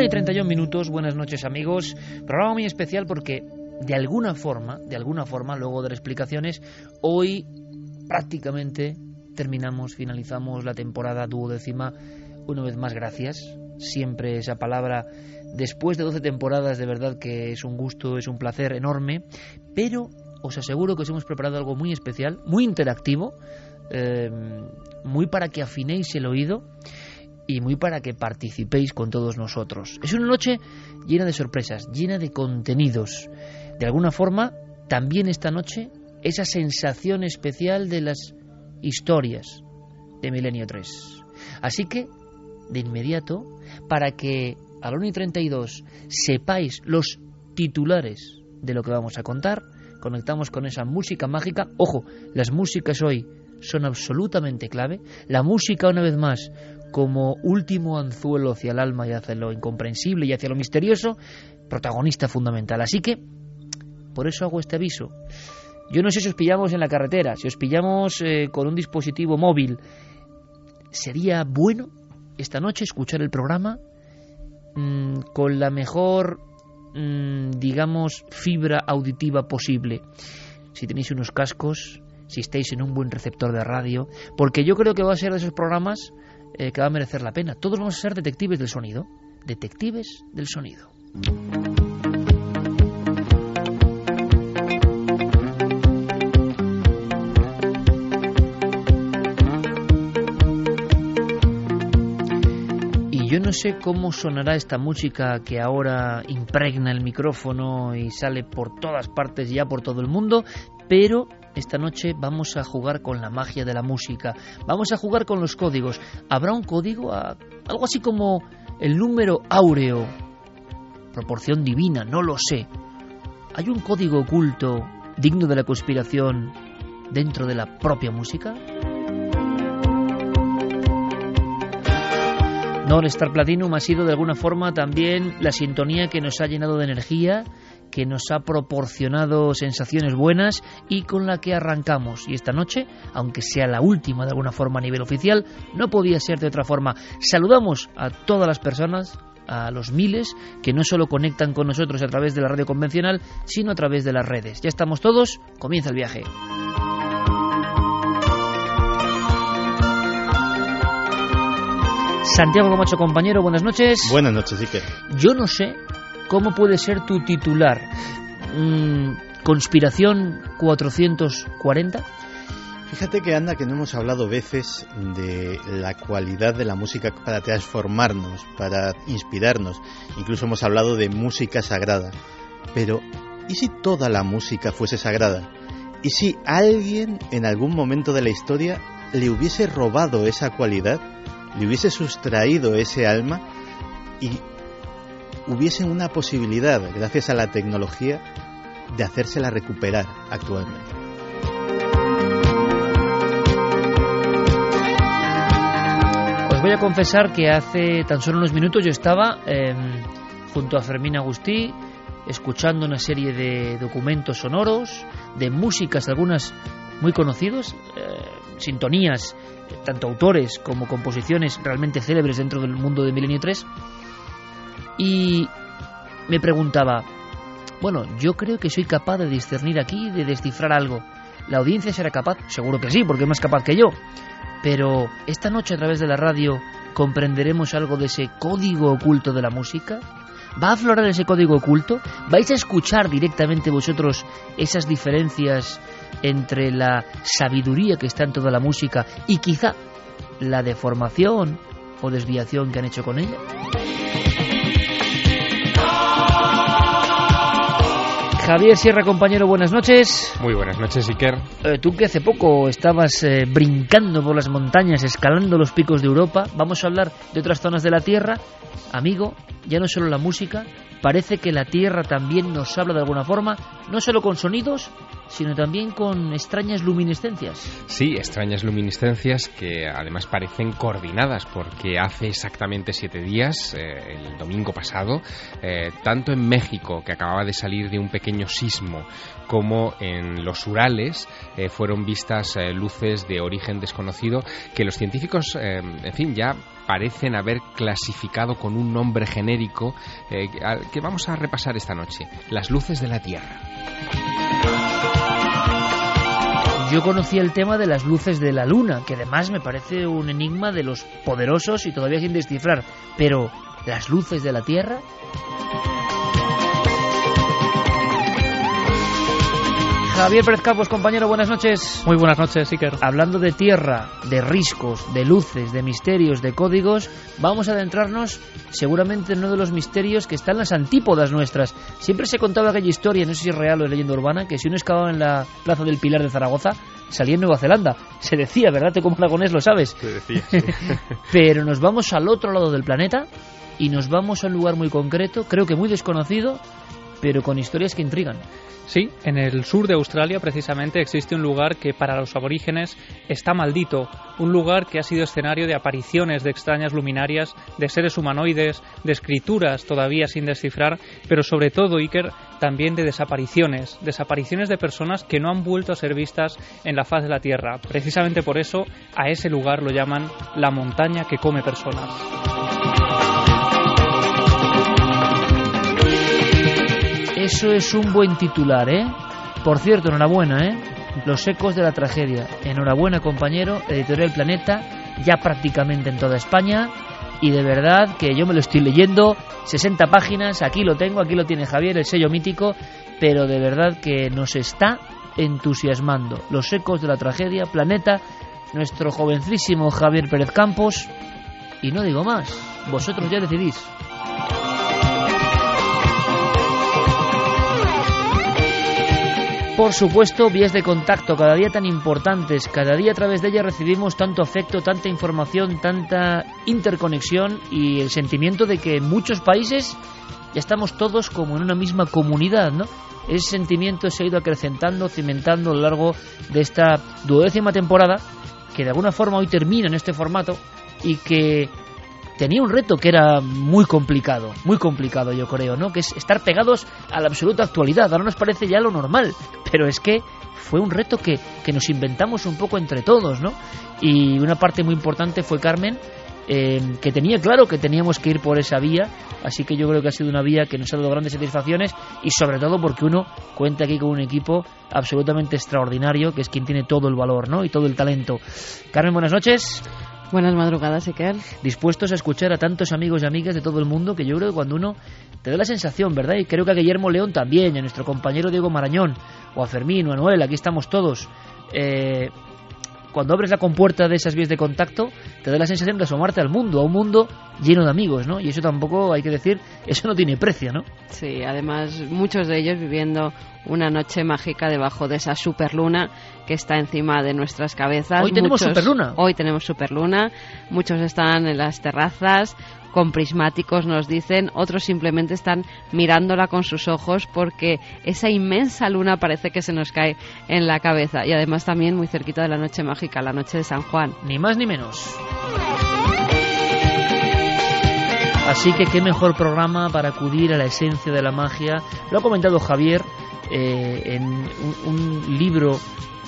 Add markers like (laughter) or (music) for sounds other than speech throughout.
Una y 31 minutos, buenas noches amigos. Programa muy especial porque de alguna forma, de alguna forma, luego de las explicaciones, hoy prácticamente terminamos, finalizamos la temporada duodécima. Una vez más, gracias. Siempre esa palabra, después de 12 temporadas, de verdad que es un gusto, es un placer enorme. Pero os aseguro que os hemos preparado algo muy especial, muy interactivo, eh, muy para que afinéis el oído y muy para que participéis con todos nosotros. Es una noche llena de sorpresas, llena de contenidos. De alguna forma, también esta noche, esa sensación especial de las historias de Milenio 3. Así que, de inmediato, para que a la 1 y 32 sepáis los titulares de lo que vamos a contar, conectamos con esa música mágica. Ojo, las músicas hoy son absolutamente clave. La música, una vez más, como último anzuelo hacia el alma y hacia lo incomprensible y hacia lo misterioso, protagonista fundamental. Así que, por eso hago este aviso. Yo no sé si os pillamos en la carretera, si os pillamos eh, con un dispositivo móvil, sería bueno esta noche escuchar el programa mmm, con la mejor, mmm, digamos, fibra auditiva posible. Si tenéis unos cascos, si estáis en un buen receptor de radio, porque yo creo que va a ser de esos programas eh, que va a merecer la pena. Todos vamos a ser detectives del sonido. Detectives del sonido. Y yo no sé cómo sonará esta música que ahora impregna el micrófono y sale por todas partes ya por todo el mundo, pero esta noche vamos a jugar con la magia de la música, vamos a jugar con los códigos. Habrá un código, a, algo así como el número áureo, proporción divina, no lo sé. ¿Hay un código oculto digno de la conspiración dentro de la propia música? No, el Star Platinum ha sido de alguna forma también la sintonía que nos ha llenado de energía, que nos ha proporcionado sensaciones buenas y con la que arrancamos. Y esta noche, aunque sea la última de alguna forma a nivel oficial, no podía ser de otra forma. Saludamos a todas las personas, a los miles que no solo conectan con nosotros a través de la radio convencional, sino a través de las redes. Ya estamos todos, comienza el viaje. Santiago Camacho, compañero, buenas noches. Buenas noches, Iker. Yo no sé cómo puede ser tu titular. Mm, ¿Conspiración 440? Fíjate que anda que no hemos hablado veces de la cualidad de la música para transformarnos, para inspirarnos. Incluso hemos hablado de música sagrada. Pero, ¿y si toda la música fuese sagrada? ¿Y si alguien en algún momento de la historia le hubiese robado esa cualidad? Le hubiese sustraído ese alma y hubiese una posibilidad, gracias a la tecnología, de hacérsela recuperar actualmente. Os voy a confesar que hace tan solo unos minutos yo estaba eh, junto a Fermín Agustí, escuchando una serie de documentos sonoros, de músicas, algunas muy conocidos, eh, sintonías, tanto autores como composiciones realmente célebres dentro del mundo de Milenio 3. Y me preguntaba, bueno, yo creo que soy capaz de discernir aquí, de descifrar algo. ¿La audiencia será capaz? Seguro que sí, porque es más capaz que yo. Pero esta noche a través de la radio comprenderemos algo de ese código oculto de la música. ¿Va a aflorar ese código oculto? ¿Vais a escuchar directamente vosotros esas diferencias entre la sabiduría que está en toda la música y quizá la deformación o desviación que han hecho con ella? Javier Sierra, compañero, buenas noches. Muy buenas noches, Iker. Eh, tú que hace poco estabas eh, brincando por las montañas, escalando los picos de Europa, vamos a hablar de otras zonas de la Tierra. Amigo, ya no solo la música, parece que la Tierra también nos habla de alguna forma, no solo con sonidos, sino también con extrañas luminiscencias. Sí, extrañas luminiscencias que además parecen coordinadas porque hace exactamente siete días, eh, el domingo pasado, eh, tanto en México, que acababa de salir de un pequeño sismo, como en los Urales, eh, fueron vistas luces de origen desconocido que los científicos, en fin, ya parecen haber clasificado con un nombre genérico que vamos a repasar esta noche, las luces de la Tierra. Yo conocí el tema de las luces de la luna, que además me parece un enigma de los poderosos y todavía sin descifrar. Pero, ¿las luces de la Tierra? Javier Pérez Campos, compañero, buenas noches. Muy buenas noches, Iker. Hablando de tierra, de riscos, de luces, de misterios, de códigos, vamos a adentrarnos seguramente en uno de los misterios que están en las antípodas nuestras. Siempre se contaba aquella historia, no sé si es real o es leyenda urbana, que si uno excavaba en la plaza del Pilar de Zaragoza, salía en Nueva Zelanda. Se decía, ¿verdad? Te como aragonés lo sabes. Se decía. (laughs) Pero nos vamos al otro lado del planeta y nos vamos a un lugar muy concreto, creo que muy desconocido, pero con historias que intrigan. Sí, en el sur de Australia precisamente existe un lugar que para los aborígenes está maldito, un lugar que ha sido escenario de apariciones de extrañas luminarias, de seres humanoides, de escrituras todavía sin descifrar, pero sobre todo, Iker, también de desapariciones, desapariciones de personas que no han vuelto a ser vistas en la faz de la Tierra. Precisamente por eso a ese lugar lo llaman la montaña que come personas. Eso es un buen titular, ¿eh? Por cierto, enhorabuena, ¿eh? Los ecos de la tragedia. Enhorabuena, compañero. Editorial Planeta, ya prácticamente en toda España. Y de verdad que yo me lo estoy leyendo. 60 páginas, aquí lo tengo, aquí lo tiene Javier, el sello mítico. Pero de verdad que nos está entusiasmando. Los ecos de la tragedia, Planeta, nuestro jovencísimo Javier Pérez Campos. Y no digo más, vosotros ya decidís. Por supuesto, vías de contacto cada día tan importantes, cada día a través de ellas recibimos tanto afecto, tanta información, tanta interconexión y el sentimiento de que en muchos países ya estamos todos como en una misma comunidad, ¿no? Ese sentimiento se ha ido acrecentando, cimentando a lo largo de esta duodécima temporada, que de alguna forma hoy termina en este formato y que tenía un reto que era muy complicado, muy complicado yo creo, ¿no? Que es estar pegados a la absoluta actualidad. Ahora nos parece ya lo normal, pero es que fue un reto que, que nos inventamos un poco entre todos, ¿no? Y una parte muy importante fue Carmen, eh, que tenía claro que teníamos que ir por esa vía, así que yo creo que ha sido una vía que nos ha dado grandes satisfacciones y sobre todo porque uno cuenta aquí con un equipo absolutamente extraordinario, que es quien tiene todo el valor, ¿no? Y todo el talento. Carmen, buenas noches. Buenas madrugadas, Iker. Dispuestos a escuchar a tantos amigos y amigas de todo el mundo que yo creo que cuando uno te da la sensación, ¿verdad? Y creo que a Guillermo León también, y a nuestro compañero Diego Marañón, o a Fermín, o a Noel, aquí estamos todos. Eh, cuando abres la compuerta de esas vías de contacto, te da la sensación de asomarte al mundo, a un mundo lleno de amigos, ¿no? Y eso tampoco, hay que decir, eso no tiene precio, ¿no? Sí, además muchos de ellos viviendo una noche mágica debajo de esa superluna que está encima de nuestras cabezas. Hoy tenemos superluna. Hoy tenemos superluna. Muchos están en las terrazas con prismáticos, nos dicen. Otros simplemente están mirándola con sus ojos porque esa inmensa luna parece que se nos cae en la cabeza. Y además también muy cerquita de la noche mágica, la noche de San Juan. Ni más ni menos. Así que qué mejor programa para acudir a la esencia de la magia. Lo ha comentado Javier eh, en un, libro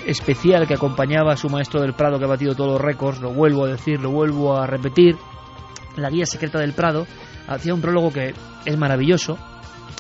especial que acompañaba a su maestro del Prado que ha batido todos los récords. Lo vuelvo a decir, lo vuelvo a repetir. La guía secreta del Prado hacía un prólogo que es maravilloso.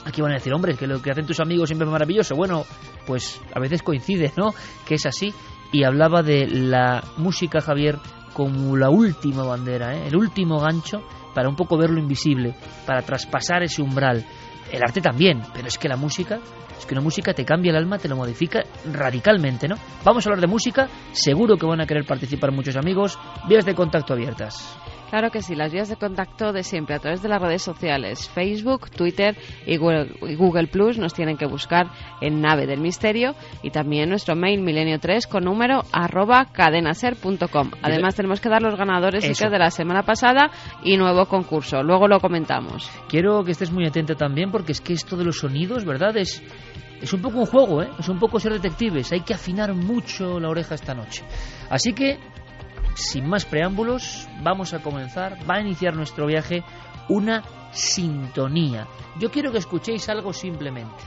Aquí van a decir, hombre, que lo que hacen tus amigos siempre es maravilloso. Bueno, pues a veces coincide, ¿no? Que es así. Y hablaba de la música, Javier, como la última bandera, ¿eh? el último gancho para un poco ver lo invisible, para traspasar ese umbral. El arte también, pero es que la música, es que la música te cambia el alma, te lo modifica radicalmente, ¿no? Vamos a hablar de música, seguro que van a querer participar muchos amigos, vías de contacto abiertas. Claro que sí, las vías de contacto de siempre a través de las redes sociales, Facebook, Twitter y Google, Plus nos tienen que buscar en Nave del Misterio y también nuestro mail milenio3 con número arroba cadenaser.com. Además tenemos que dar los ganadores de la semana pasada y nuevo concurso, luego lo comentamos. Quiero que estés muy atenta también porque es que esto de los sonidos, ¿verdad? Es, es un poco un juego, ¿eh? es un poco ser detectives, hay que afinar mucho la oreja esta noche. Así que sin más preámbulos, vamos a comenzar, va a iniciar nuestro viaje una sintonía. Yo quiero que escuchéis algo simplemente.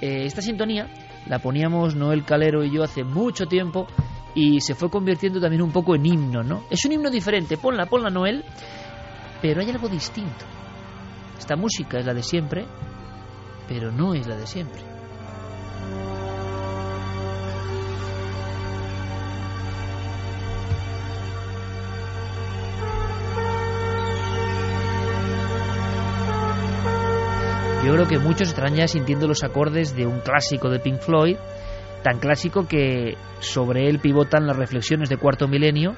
Eh, esta sintonía la poníamos Noel Calero y yo hace mucho tiempo y se fue convirtiendo también un poco en himno, ¿no? Es un himno diferente, ponla, ponla Noel, pero hay algo distinto. Esta música es la de siempre, pero no es la de siempre. Yo creo que muchos estarán ya sintiendo los acordes de un clásico de Pink Floyd, tan clásico que sobre él pivotan las reflexiones de Cuarto Milenio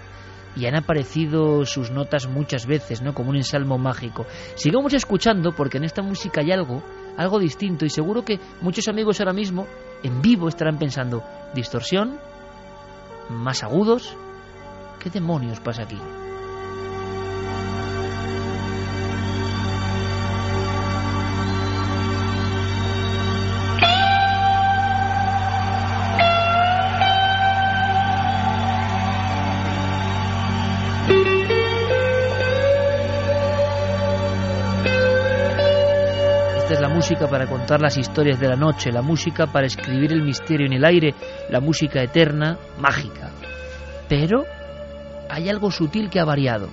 y han aparecido sus notas muchas veces, ¿no? Como un ensalmo mágico. Sigamos escuchando porque en esta música hay algo, algo distinto y seguro que muchos amigos ahora mismo en vivo estarán pensando, distorsión, más agudos, ¿qué demonios pasa aquí? Para contar las historias de la noche, la música para escribir el misterio en el aire, la música eterna, mágica. Pero hay algo sutil que ha variado.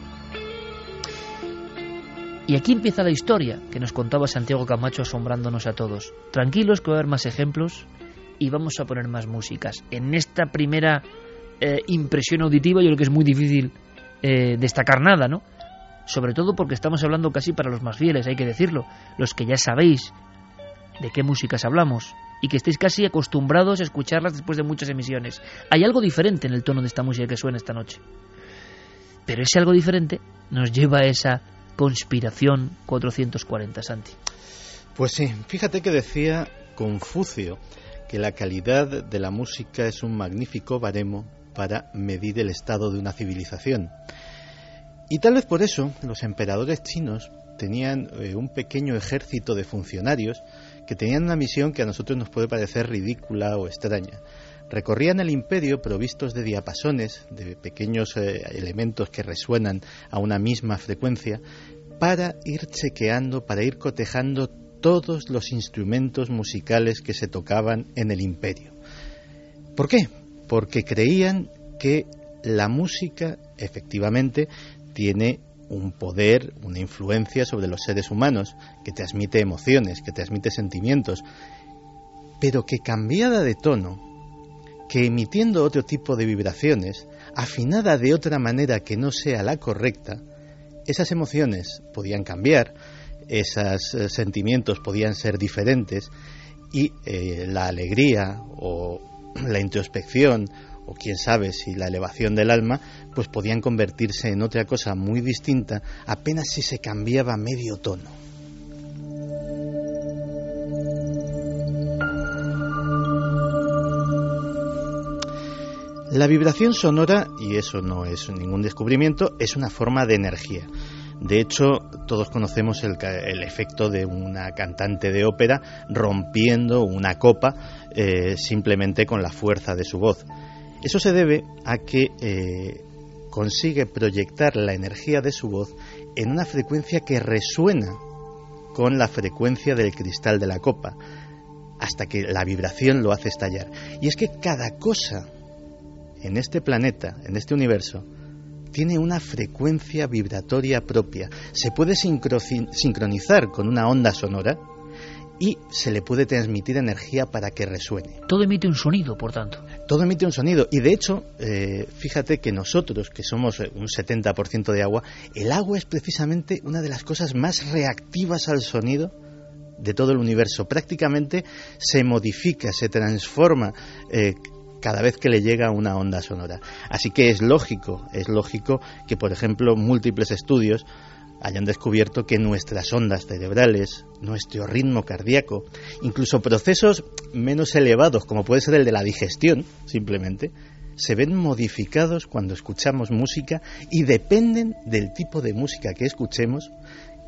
Y aquí empieza la historia que nos contaba Santiago Camacho asombrándonos a todos. Tranquilos que va a haber más ejemplos y vamos a poner más músicas. En esta primera eh, impresión auditiva yo creo que es muy difícil eh, destacar nada, ¿no? sobre todo porque estamos hablando casi para los más fieles, hay que decirlo, los que ya sabéis de qué músicas hablamos y que estéis casi acostumbrados a escucharlas después de muchas emisiones. Hay algo diferente en el tono de esta música que suena esta noche. Pero ese algo diferente nos lleva a esa conspiración 440, Santi. Pues sí, fíjate que decía Confucio que la calidad de la música es un magnífico baremo para medir el estado de una civilización. Y tal vez por eso los emperadores chinos tenían eh, un pequeño ejército de funcionarios que tenían una misión que a nosotros nos puede parecer ridícula o extraña. Recorrían el imperio provistos de diapasones, de pequeños eh, elementos que resuenan a una misma frecuencia, para ir chequeando, para ir cotejando todos los instrumentos musicales que se tocaban en el imperio. ¿Por qué? Porque creían que la música efectivamente tiene un poder, una influencia sobre los seres humanos, que transmite emociones, que transmite sentimientos, pero que cambiada de tono, que emitiendo otro tipo de vibraciones, afinada de otra manera que no sea la correcta, esas emociones podían cambiar, esos eh, sentimientos podían ser diferentes y eh, la alegría o (clears throat) la introspección o quién sabe si la elevación del alma, pues podían convertirse en otra cosa muy distinta apenas si se cambiaba medio tono. La vibración sonora, y eso no es ningún descubrimiento, es una forma de energía. De hecho, todos conocemos el, efecto de una cantante de ópera rompiendo una copa eh, simplemente con la fuerza de su voz. Eso se debe a que eh, consigue proyectar la energía de su voz en una frecuencia que resuena con la frecuencia del cristal de la copa, hasta que la vibración lo hace estallar. Y es que cada cosa en este planeta, en este universo, tiene una frecuencia vibratoria propia. Se puede sincronizar con una onda sonora y se le puede transmitir energía para que resuene. Todo emite un sonido, por tanto. Todo emite un sonido. Y de hecho, eh, fíjate que nosotros, que somos eh, un 70% de agua, el agua es precisamente una de las cosas más reactivas al sonido de todo el universo. Prácticamente se modifica, se transforma. Eh, cada vez que le llega una onda sonora. Así que es lógico, es lógico que, por ejemplo, múltiples estudios hayan descubierto que nuestras ondas cerebrales, nuestro ritmo cardíaco, incluso procesos menos elevados, como puede ser el de la digestión, simplemente, se ven modificados cuando escuchamos música y dependen del tipo de música que escuchemos,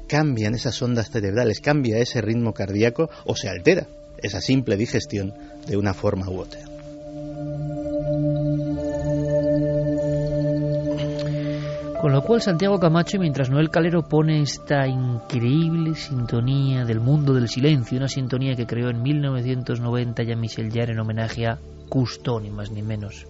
cambian esas ondas cerebrales, cambia ese ritmo cardíaco o se altera esa simple digestión de una forma u otra. Con lo cual Santiago Camacho, mientras Noel Calero pone esta increíble sintonía del mundo del silencio, una sintonía que creó en 1990 Jean-Michel Jarre en homenaje a Cousteau, ni más ni menos.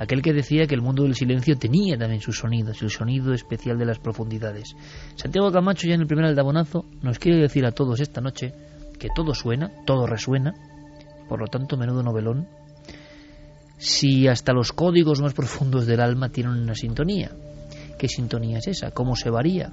Aquel que decía que el mundo del silencio tenía también sus sonidos, el sonido especial de las profundidades. Santiago Camacho ya en el primer aldabonazo nos quiere decir a todos esta noche que todo suena, todo resuena, por lo tanto menudo novelón, si hasta los códigos más profundos del alma tienen una sintonía. ¿Qué sintonía es esa? ¿Cómo se varía?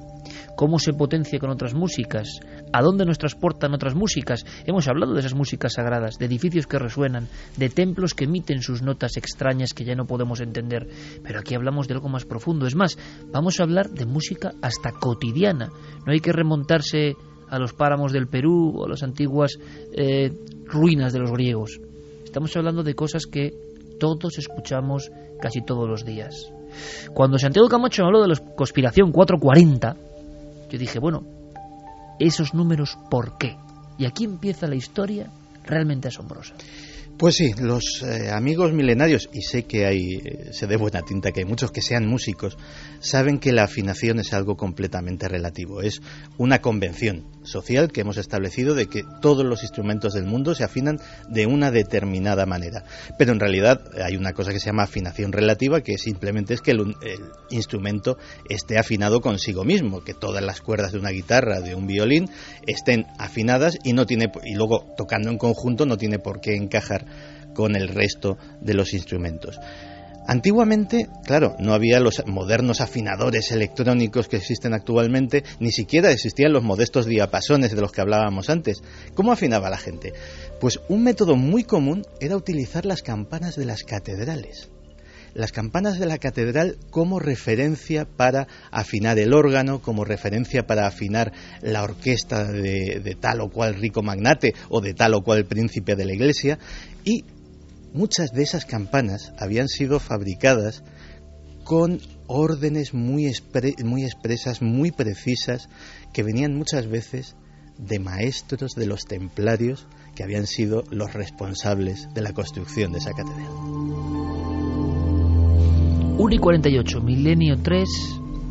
¿Cómo se potencia con otras músicas? ¿A dónde nos transportan otras músicas? Hemos hablado de esas músicas sagradas, de edificios que resuenan, de templos que emiten sus notas extrañas que ya no podemos entender. Pero aquí hablamos de algo más profundo. Es más, vamos a hablar de música hasta cotidiana. No hay que remontarse a los páramos del Perú o a las antiguas eh, ruinas de los griegos. Estamos hablando de cosas que todos escuchamos casi todos los días. Cuando Santiago Camacho habló de la conspiración 440, yo dije, bueno, esos números, ¿por qué? Y aquí empieza la historia realmente asombrosa. Pues sí, los eh, amigos milenarios, y sé que hay, eh, se de buena tinta que hay muchos que sean músicos, saben que la afinación es algo completamente relativo. Es una convención social que hemos establecido de que todos los instrumentos del mundo se afinan de una determinada manera. Pero en realidad hay una cosa que se llama afinación relativa, que simplemente es que el, el instrumento esté afinado consigo mismo, que todas las cuerdas de una guitarra, de un violín, estén afinadas y no tiene y luego tocando en conjunto no tiene por qué encajar con el resto de los instrumentos. Antiguamente, claro, no había los modernos afinadores electrónicos que existen actualmente, ni siquiera existían los modestos diapasones de los que hablábamos antes. ¿Cómo afinaba la gente? Pues un método muy común era utilizar las campanas de las catedrales. Las campanas de la catedral como referencia para afinar el órgano, como referencia para afinar la orquesta de, tal o cual rico magnate o de tal o cual príncipe de la iglesia, y muchas de esas campanas habían sido fabricadas con órdenes muy, expresas, muy precisas, que venían muchas veces de maestros de los templarios que habían sido los responsables de la construcción de esa catedral. 1 y 48, milenio 3,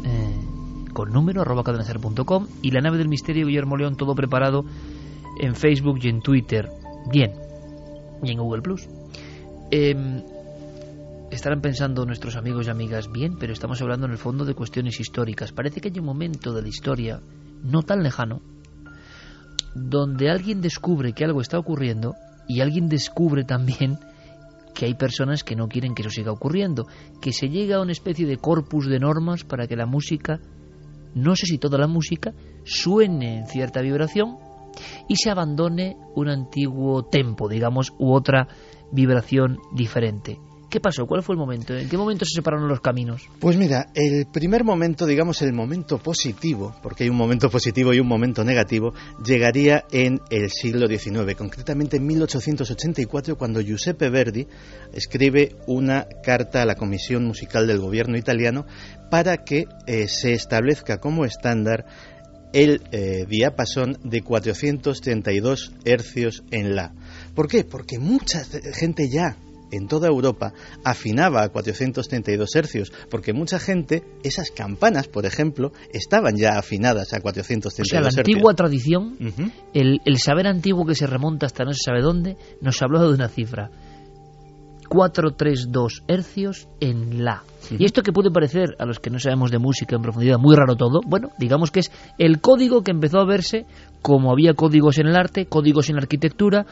eh, con número, arroba cadenacer.com y la nave del misterio Guillermo León, todo preparado en Facebook y en Twitter. Bien, y en Google Plus. Em, estarán pensando nuestros amigos y amigas bien, pero estamos hablando en el fondo de cuestiones históricas. Parece que hay un momento de la historia, no tan lejano, donde alguien descubre que algo está ocurriendo y alguien descubre también que hay personas que no quieren que eso siga ocurriendo, que se llega a una especie de corpus de normas para que la música, no sé si toda la música, suene en cierta vibración y se abandone un antiguo tempo, digamos, u otra vibración diferente. ¿Qué pasó? ¿Cuál fue el momento? ¿En qué momento se separaron los caminos? Pues mira, el primer momento, digamos el momento positivo, porque hay un momento positivo y un momento negativo, llegaría en el siglo XIX, concretamente en 1884, cuando Giuseppe Verdi escribe una carta a la Comisión Musical del Gobierno italiano para que eh, se establezca como estándar el eh, diapasón de 432 hercios en la. ¿Por qué? Porque mucha gente ya en toda Europa afinaba a 432 hercios, porque mucha gente, esas campanas, por ejemplo, estaban ya afinadas a 432 O sea, la hercios. antigua tradición, el saber antiguo que se remonta hasta no se sabe dónde, nos habló de una cifra. 432 hercios en la. Y esto que puede parecer a los que no sabemos de música en profundidad muy raro todo, bueno, digamos que es el código que empezó a verse como había códigos en el arte, códigos en la arquitectura,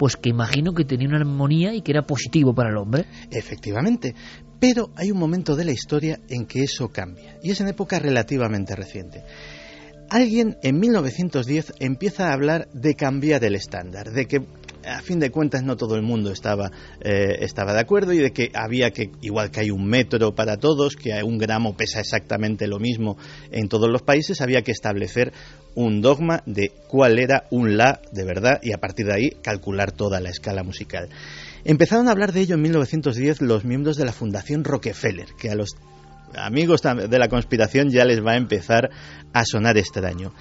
pues que imagino que tenía una armonía y que era positivo para el hombre. Efectivamente, pero hay un momento de la historia en que eso cambia, y es en época relativamente reciente. Alguien en 1910 empieza a hablar de cambiar el estándar, de que a fin de cuentas no todo el mundo estaba, eh, estaba de acuerdo y de que había que, igual que hay un metro para todos, que un gramo pesa exactamente lo mismo en todos los países, había que establecer un dogma de cuál era un la de verdad y a partir de ahí calcular toda la escala musical. Empezaron a hablar de ello en 1910 los miembros de la Fundación Rockefeller, que a los amigos de la conspiración ya les va a empezar a sonar extraño.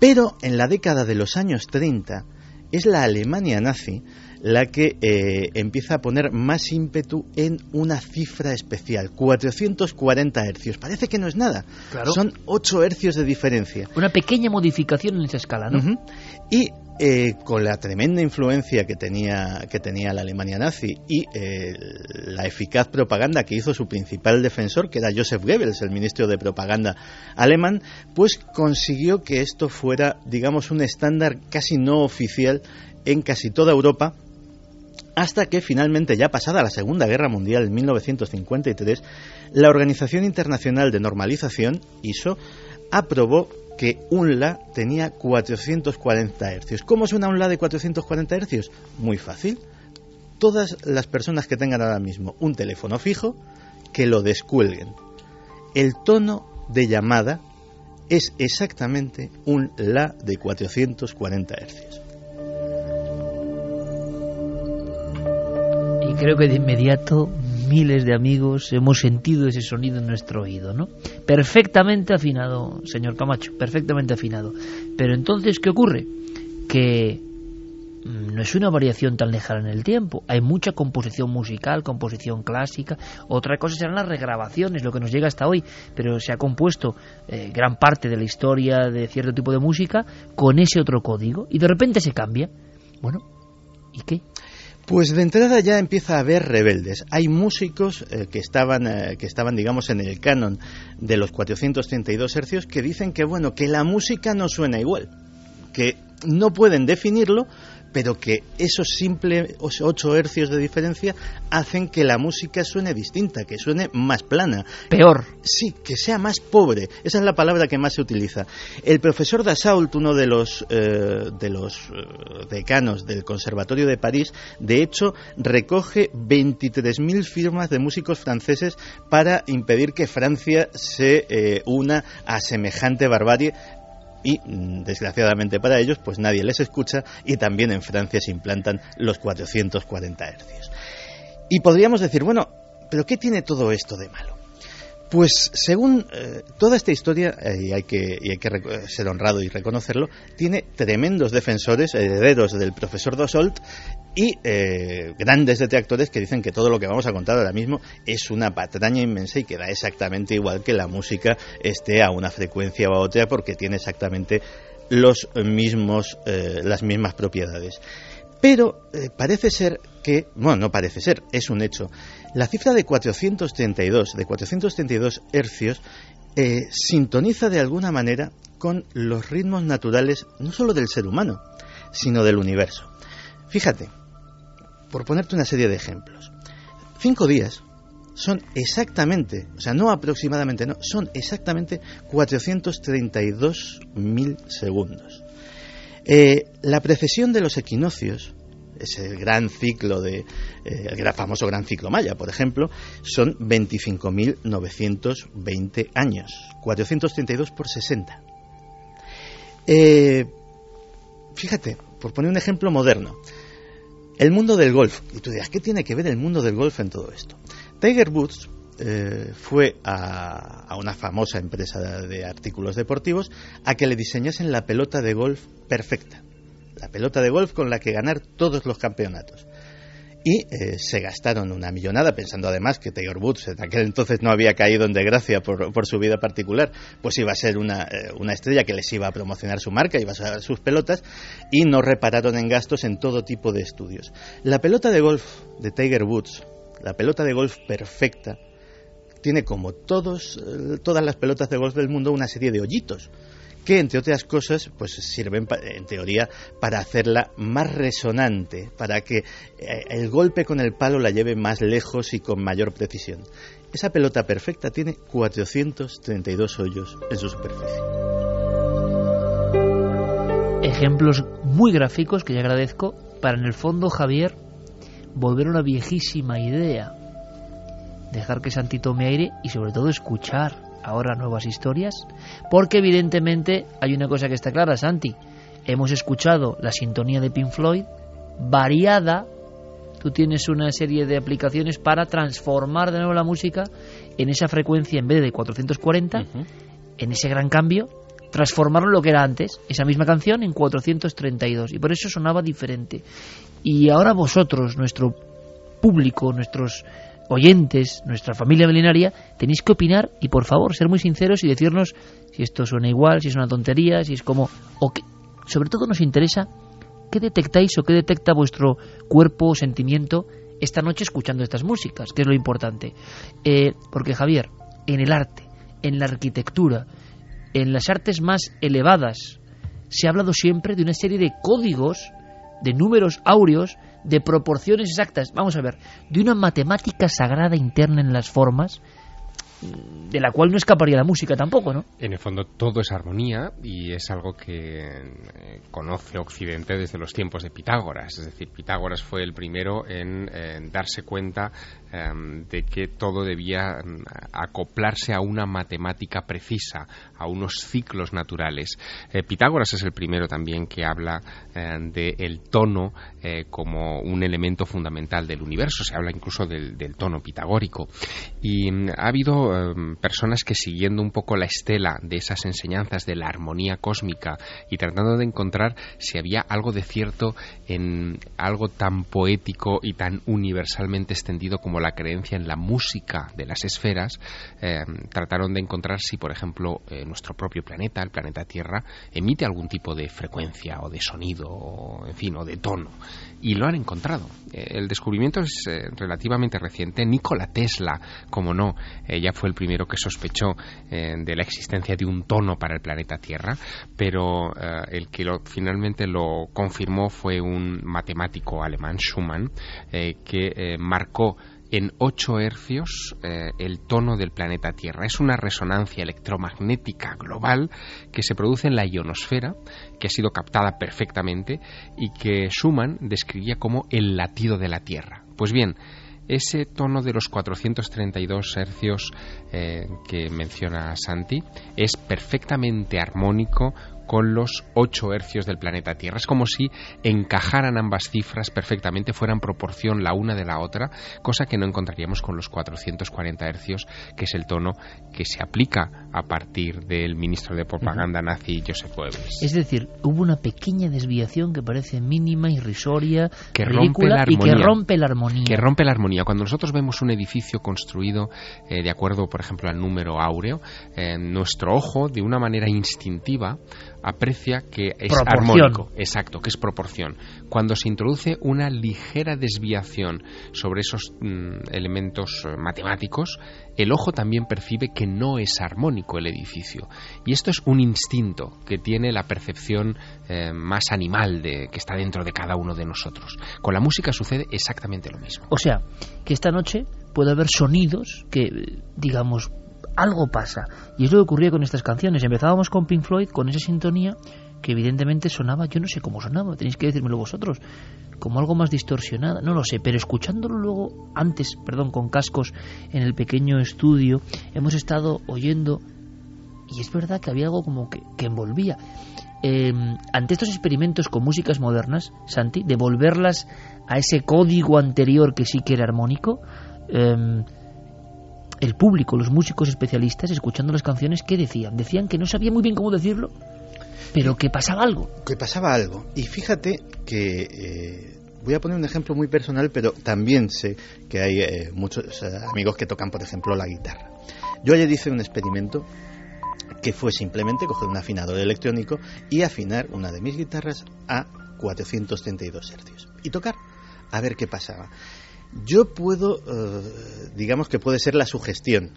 Pero en la década de los años 30 es la Alemania nazi la que eh, empieza a poner más ímpetu en una cifra especial, 440 hercios. Parece que no es nada, Claro. son 8 hercios de diferencia. Una pequeña modificación en esa escala, ¿no? Y eh, con la tremenda influencia que tenía, que tenía la Alemania nazi y eh, la eficaz propaganda que hizo su principal defensor, que era Joseph Goebbels, el ministro de propaganda alemán, pues consiguió que esto fuera, digamos, un estándar casi no oficial en casi toda Europa hasta que finalmente, ya pasada la Segunda Guerra Mundial en 1953, la Organización Internacional de Normalización, ISO, aprobó que un La tenía 440 hercios. ¿Cómo suena un La de 440 hercios? Muy fácil. Todas las personas que tengan ahora mismo un teléfono fijo, que lo descuelguen. El tono de llamada es exactamente un La de 440 hercios. Y creo que de inmediato miles de amigos hemos sentido ese sonido en nuestro oído, ¿no? Perfectamente afinado, señor Camacho, perfectamente afinado. Pero entonces, ¿qué ocurre? Que mm, no es una variación tan lejana en el tiempo. Hay mucha composición musical, composición clásica. Otra cosa serán las regrabaciones, lo que nos llega hasta hoy. Pero se ha compuesto eh, gran parte de la historia de cierto tipo de música con ese otro código y de repente se cambia. Bueno, ¿y qué? Pues de entrada ya empieza a haber rebeldes. Hay músicos eh, que estaban eh, que estaban digamos en el canon de los 432 hercios que dicen que bueno, que la música no suena igual, que no pueden definirlo, pero que esos simples 8 hercios de diferencia hacen que la música suene distinta, que suene más plana, Peor. Sí, que sea más pobre. Esa es la palabra que más se utiliza. El profesor Dassault, uno de los, eh, de los eh, decanos del Conservatorio de París, de hecho, recoge 23.000 firmas de músicos franceses para impedir que Francia se eh, una a semejante barbarie y mm, desgraciadamente para ellos pues nadie les escucha y también en Francia se implantan los 440 hercios. Y podríamos decir, bueno, pero ¿qué tiene todo esto de malo? Pues según eh, toda esta historia, eh, y hay que, y hay que reco- ser honrado y reconocerlo, tiene tremendos defensores, herederos del profesor Dassault y eh, grandes detractores que dicen que todo lo que vamos a contar ahora mismo es una patraña inmensa y que da exactamente igual que la música esté a una frecuencia o a otra porque tiene exactamente los mismos, eh, las mismas propiedades. Pero eh, parece ser que, bueno, no parece ser, es un hecho. La cifra de 432, de 432 hercios, eh, sintoniza de alguna manera con los ritmos naturales no solo del ser humano, sino del universo. Fíjate, por ponerte una serie de ejemplos, cinco días son exactamente, o sea, no aproximadamente, no, son exactamente 432.000 segundos. Eh, la precesión de los equinoccios, ese gran ciclo de, eh, el gran- famoso gran ciclo maya, por ejemplo, son 25.920 años, 432 por 60. Eh, fíjate, por poner un ejemplo moderno, el mundo del golf. Y tú dirás, ¿qué tiene que ver el mundo del golf en todo esto? Tiger Woods eh, fue a, a una famosa empresa de artículos deportivos a que le diseñasen la pelota de golf perfecta. La pelota de golf con la que ganar todos los campeonatos. y eh, se gastaron una millonada, pensando además que Tiger Woods en aquel entonces no había caído en desgracia por, por su vida particular, pues iba a ser una, eh, una, estrella que les iba a promocionar su marca, iba a usar sus pelotas, y no repararon en gastos en todo tipo de estudios. La pelota de golf de Tiger Woods, la pelota de golf perfecta, tiene como todos, eh, todas las pelotas de golf del mundo una serie de hoyitos que entre otras cosas pues sirven en teoría para hacerla más resonante, para que eh, el golpe con el palo la lleve más lejos y con mayor precisión. Esa pelota perfecta tiene 432 hoyos en su superficie. Ejemplos muy gráficos que yo agradezco para en el fondo Javier volver a una viejísima idea. Dejar que Santito me aire y sobre todo escuchar ahora nuevas historias? Porque evidentemente hay una cosa que está clara, Santi. Hemos escuchado la sintonía de Pink Floyd variada. Tú tienes una serie de aplicaciones para transformar de nuevo la música en esa frecuencia en vez de 440, en ese gran cambio, transformarlo en lo que era antes, esa misma canción en 432. Y por eso sonaba diferente. Y ahora vosotros, nuestro público, nuestros oyentes, nuestra familia milenaria, tenéis que opinar y por favor ser muy sinceros y decirnos si esto suena igual, si es una tontería, si es como... O que, sobre todo nos interesa qué detectáis o qué detecta vuestro cuerpo o sentimiento esta noche escuchando estas músicas, que es lo importante. Eh, porque Javier, en el arte, en la arquitectura, en las artes más elevadas, se ha hablado siempre de una serie de códigos, de números áureos, de proporciones exactas, vamos a ver, de una matemática sagrada interna en las formas, de la cual no escaparía la música tampoco, ¿no? En el fondo todo es armonía y es algo que eh, conoce Occidente desde los tiempos de Pitágoras. Es decir, Pitágoras fue el primero en, darse cuenta em, de que todo debía em, acoplarse a una matemática precisa, a unos ciclos naturales. Eh, Pitágoras es el primero también que habla em, del tono eh, como un elemento fundamental del universo. Se habla incluso del, del tono pitagórico. Y ha habido personas que siguiendo un poco la estela de esas enseñanzas de la armonía cósmica y tratando de encontrar si había algo de cierto en algo tan poético y tan universalmente extendido como la creencia en la música de las esferas, em, trataron de encontrar si, por ejemplo, eh, nuestro propio planeta, el planeta Tierra, emite algún tipo de frecuencia o de sonido, o, en fin, o de tono. Y lo han encontrado. Eh, el descubrimiento es eh, relativamente reciente. Nikola Tesla, como no, ya fue el primero que sospechó eh, de la existencia de un tono para el planeta Tierra, pero eh, el que finalmente lo confirmó fue un matemático alemán, Schumann, eh, que marcó en 8 hercios el tono del planeta Tierra. Es una resonancia electromagnética global que se produce en la ionosfera, que ha sido captada perfectamente y que Schumann describía como el latido de la Tierra. Pues bien, ese tono de los 432 hercios eh, que menciona Santi es perfectamente armónico con los 8 hercios del planeta Tierra. Es como si encajaran ambas cifras perfectamente, fueran proporción la una de la otra, cosa que no encontraríamos con los 440 hercios, que es el tono que se aplica a partir del ministro de propaganda nazi Joseph Goebbels. Es decir, hubo una pequeña desviación que parece mínima, irrisoria, que rompe la armonía, y que rompe la armonía. Que rompe la armonía. Cuando nosotros vemos un edificio construido eh, de acuerdo, por ejemplo, al número áureo, eh, nuestro ojo, de una manera instintiva, aprecia que es armónico, exacto, que es proporción. Cuando se introduce una ligera desviación sobre esos mm, elementos eh, matemáticos, el ojo también percibe que no es armónico el edificio. Y esto es un instinto que tiene la percepción eh, más animal de, que está dentro de cada uno de nosotros. Con la música sucede exactamente lo mismo. O sea, que esta noche puede haber sonidos que, digamos, algo pasa. Y es lo que ocurría con estas canciones. Empezábamos con Pink Floyd, con esa sintonía que evidentemente sonaba, yo no sé cómo sonaba, tenéis que decírmelo vosotros, como algo más distorsionada, no lo sé, pero escuchándolo luego, antes, perdón, con cascos en el pequeño estudio, hemos estado oyendo y es verdad que había algo como que, envolvía. Em, ante estos experimentos con músicas modernas, Santi, devolverlas a ese código anterior que sí que era armónico, eh, el público, los músicos especialistas, escuchando las canciones, ¿qué decían? Decían que no sabía muy bien cómo decirlo, pero que pasaba algo. Que pasaba algo. Y fíjate que eh, voy a poner un ejemplo muy personal, pero también sé que hay eh, muchos eh, amigos que tocan, por ejemplo, la guitarra. Yo ayer hice un experimento que fue simplemente coger un afinador electrónico y afinar una de mis guitarras a 432 hercios y tocar a ver qué pasaba. Yo puedo, eh, digamos que puede ser la sugestión,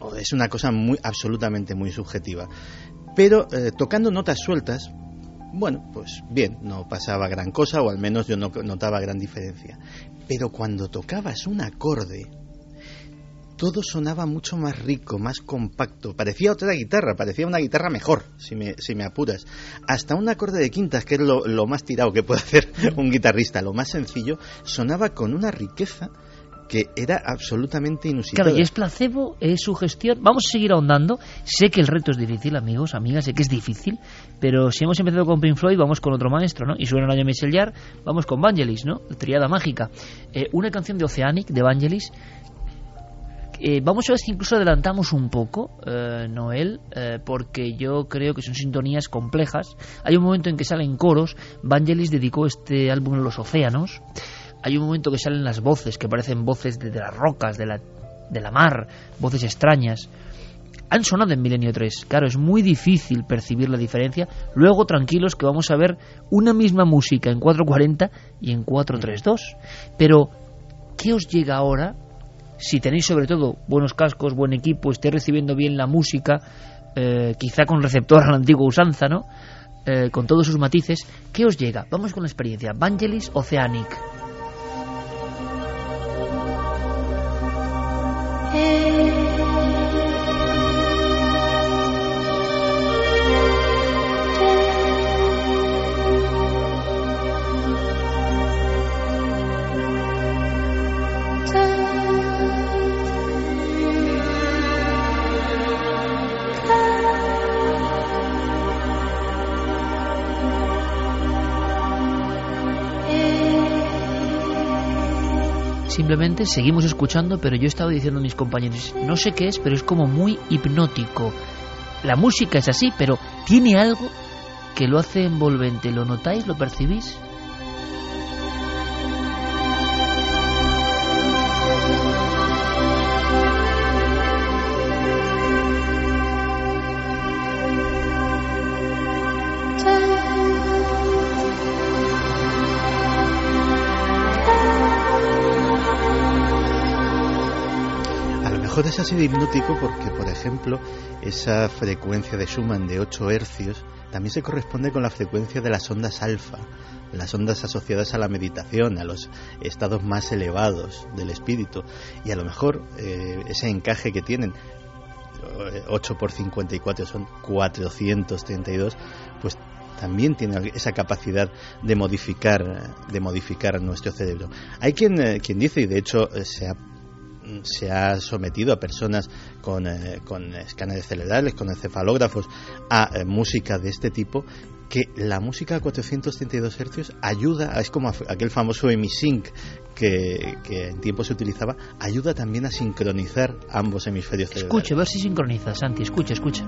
o, es una cosa muy absolutamente muy subjetiva, pero tocando notas sueltas, bueno, pues bien, no pasaba gran cosa, o al menos yo no notaba gran diferencia. Pero cuando tocabas un acorde, todo sonaba mucho más rico, más compacto. Parecía otra guitarra, parecía una guitarra mejor, si me, si me apuras. Hasta un acorde de quintas, que es lo, más tirado que puede hacer (laughs) un guitarrista, lo más sencillo, sonaba con una riqueza que era absolutamente inusitada. Claro, y es placebo, es sugestión. Vamos a seguir ahondando. Sé que el reto es difícil, amigos, amigas, sé que es difícil, pero si hemos empezado con Pink Floyd, vamos con otro maestro, ¿no? Y suena el año Michel Jarre, vamos con Vangelis, ¿no? Triada mágica. Eh, una canción de Oceanic, de Vangelis, eh, vamos a ver si incluso adelantamos un poco, eh, Noel, porque yo creo que son sintonías complejas. Hay un momento en que salen coros. Vangelis dedicó este álbum a los océanos hay un momento que salen las voces, que parecen voces de, las rocas, de la, de la mar, voces extrañas. Han sonado en Milenio 3. Claro, es muy difícil percibir la diferencia. Luego, tranquilos, que vamos a ver una misma música en 440 y en 432. Pero, ¿qué os llega ahora? Si tenéis sobre todo buenos cascos, buen equipo, estéis recibiendo bien la música, eh, quizá con receptor a la antigua usanza, ¿no? Eh, con todos sus matices, ¿qué os llega? Vamos con la experiencia. Vangelis Oceanic. Simplemente seguimos escuchando, pero yo he estado diciendo a mis compañeros, no sé qué es, pero es como muy hipnótico. La música es así, pero tiene algo que lo hace envolvente. ¿Lo notáis? ¿Lo percibís? Mejor es así de hipnótico porque, por ejemplo, esa frecuencia de Schumann de 8 hercios también se corresponde con la frecuencia de las ondas alfa, las ondas asociadas a la meditación, a los estados más elevados del espíritu. Y a lo mejor eh, ese encaje que tienen, 8 por 54 son 432, pues también tiene esa capacidad de modificar de modificar nuestro cerebro. Hay quien, eh, quien dice, y de hecho eh, se ha se ha sometido a personas con, eh, con escáneres cerebrales, con encefalógrafos, a eh, música de este tipo, que la música a 432 Hz ayuda, es como aquel famoso emisync que, que en tiempo se utilizaba, ayuda también a sincronizar ambos hemisferios cerebrales. Escuche, a ver si sincroniza, Santi, escucha, escucha.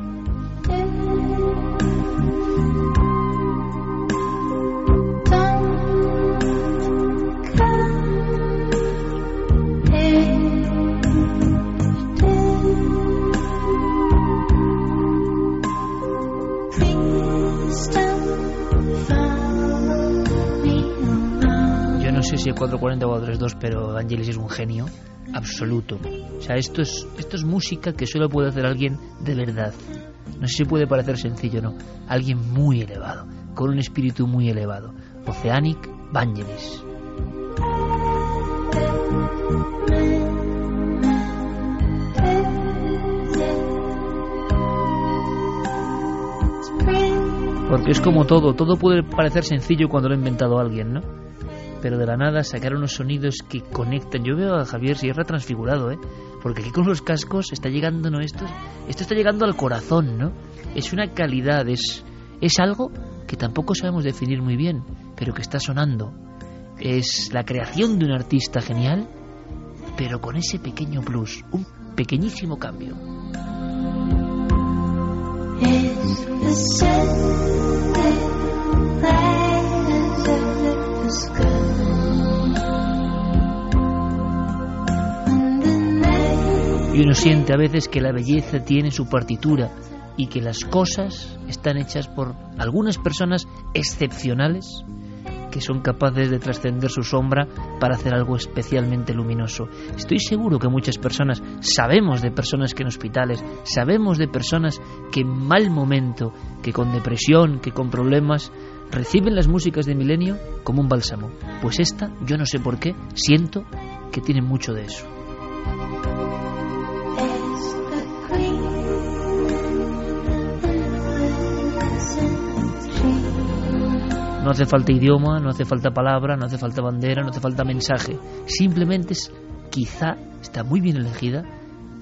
Si 440 o 432, pero Angelis es un genio absoluto. O sea, esto es, es música que solo puede hacer alguien de verdad. No sé si puede parecer sencillo, no. Alguien muy elevado, con un espíritu muy elevado. Oceanic Vangelis. Porque es como todo, todo puede parecer sencillo cuando lo ha inventado alguien, ¿no? pero de la nada sacar unos sonidos que conectan. Yo veo a Javier Sierra transfigurado, ¿eh? Porque aquí con los cascos está llegando, ¿no? Esto, esto está llegando al corazón, ¿no? Es una calidad, es, es algo que tampoco sabemos definir muy bien, pero que está sonando. Es la creación de un artista genial, pero con ese pequeño plus, un pequeñísimo cambio. Y uno siente a veces que la belleza tiene su partitura y que las cosas están hechas por algunas personas excepcionales que son capaces de trascender su sombra para hacer algo especialmente luminoso. Estoy seguro que muchas personas sabemos de personas que en hospitales, sabemos de personas que en mal momento, que con depresión, que con problemas, reciben las músicas de Milenio como un bálsamo. Pues esta, yo no sé por qué, siento que tiene mucho de eso. No hace falta idioma, no hace falta palabra, no hace falta bandera, no hace falta mensaje. Simplemente es, quizá está muy bien elegida,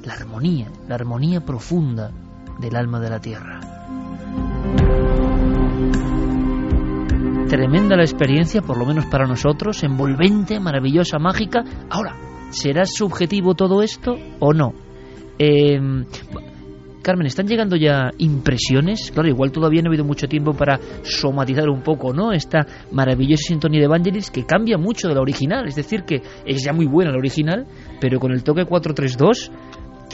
la armonía, la armonía profunda del alma de la tierra. Tremenda la experiencia, por lo menos para nosotros, envolvente, maravillosa, mágica. Ahora, ¿será subjetivo todo esto o no? Eh, Carmen, ¿están llegando ya impresiones? Claro, igual todavía no ha habido mucho tiempo para somatizar un poco, ¿no? Esta maravillosa sintonía de Evangelis que cambia mucho de la original. Es decir, que es ya muy buena la original, pero con el toque 432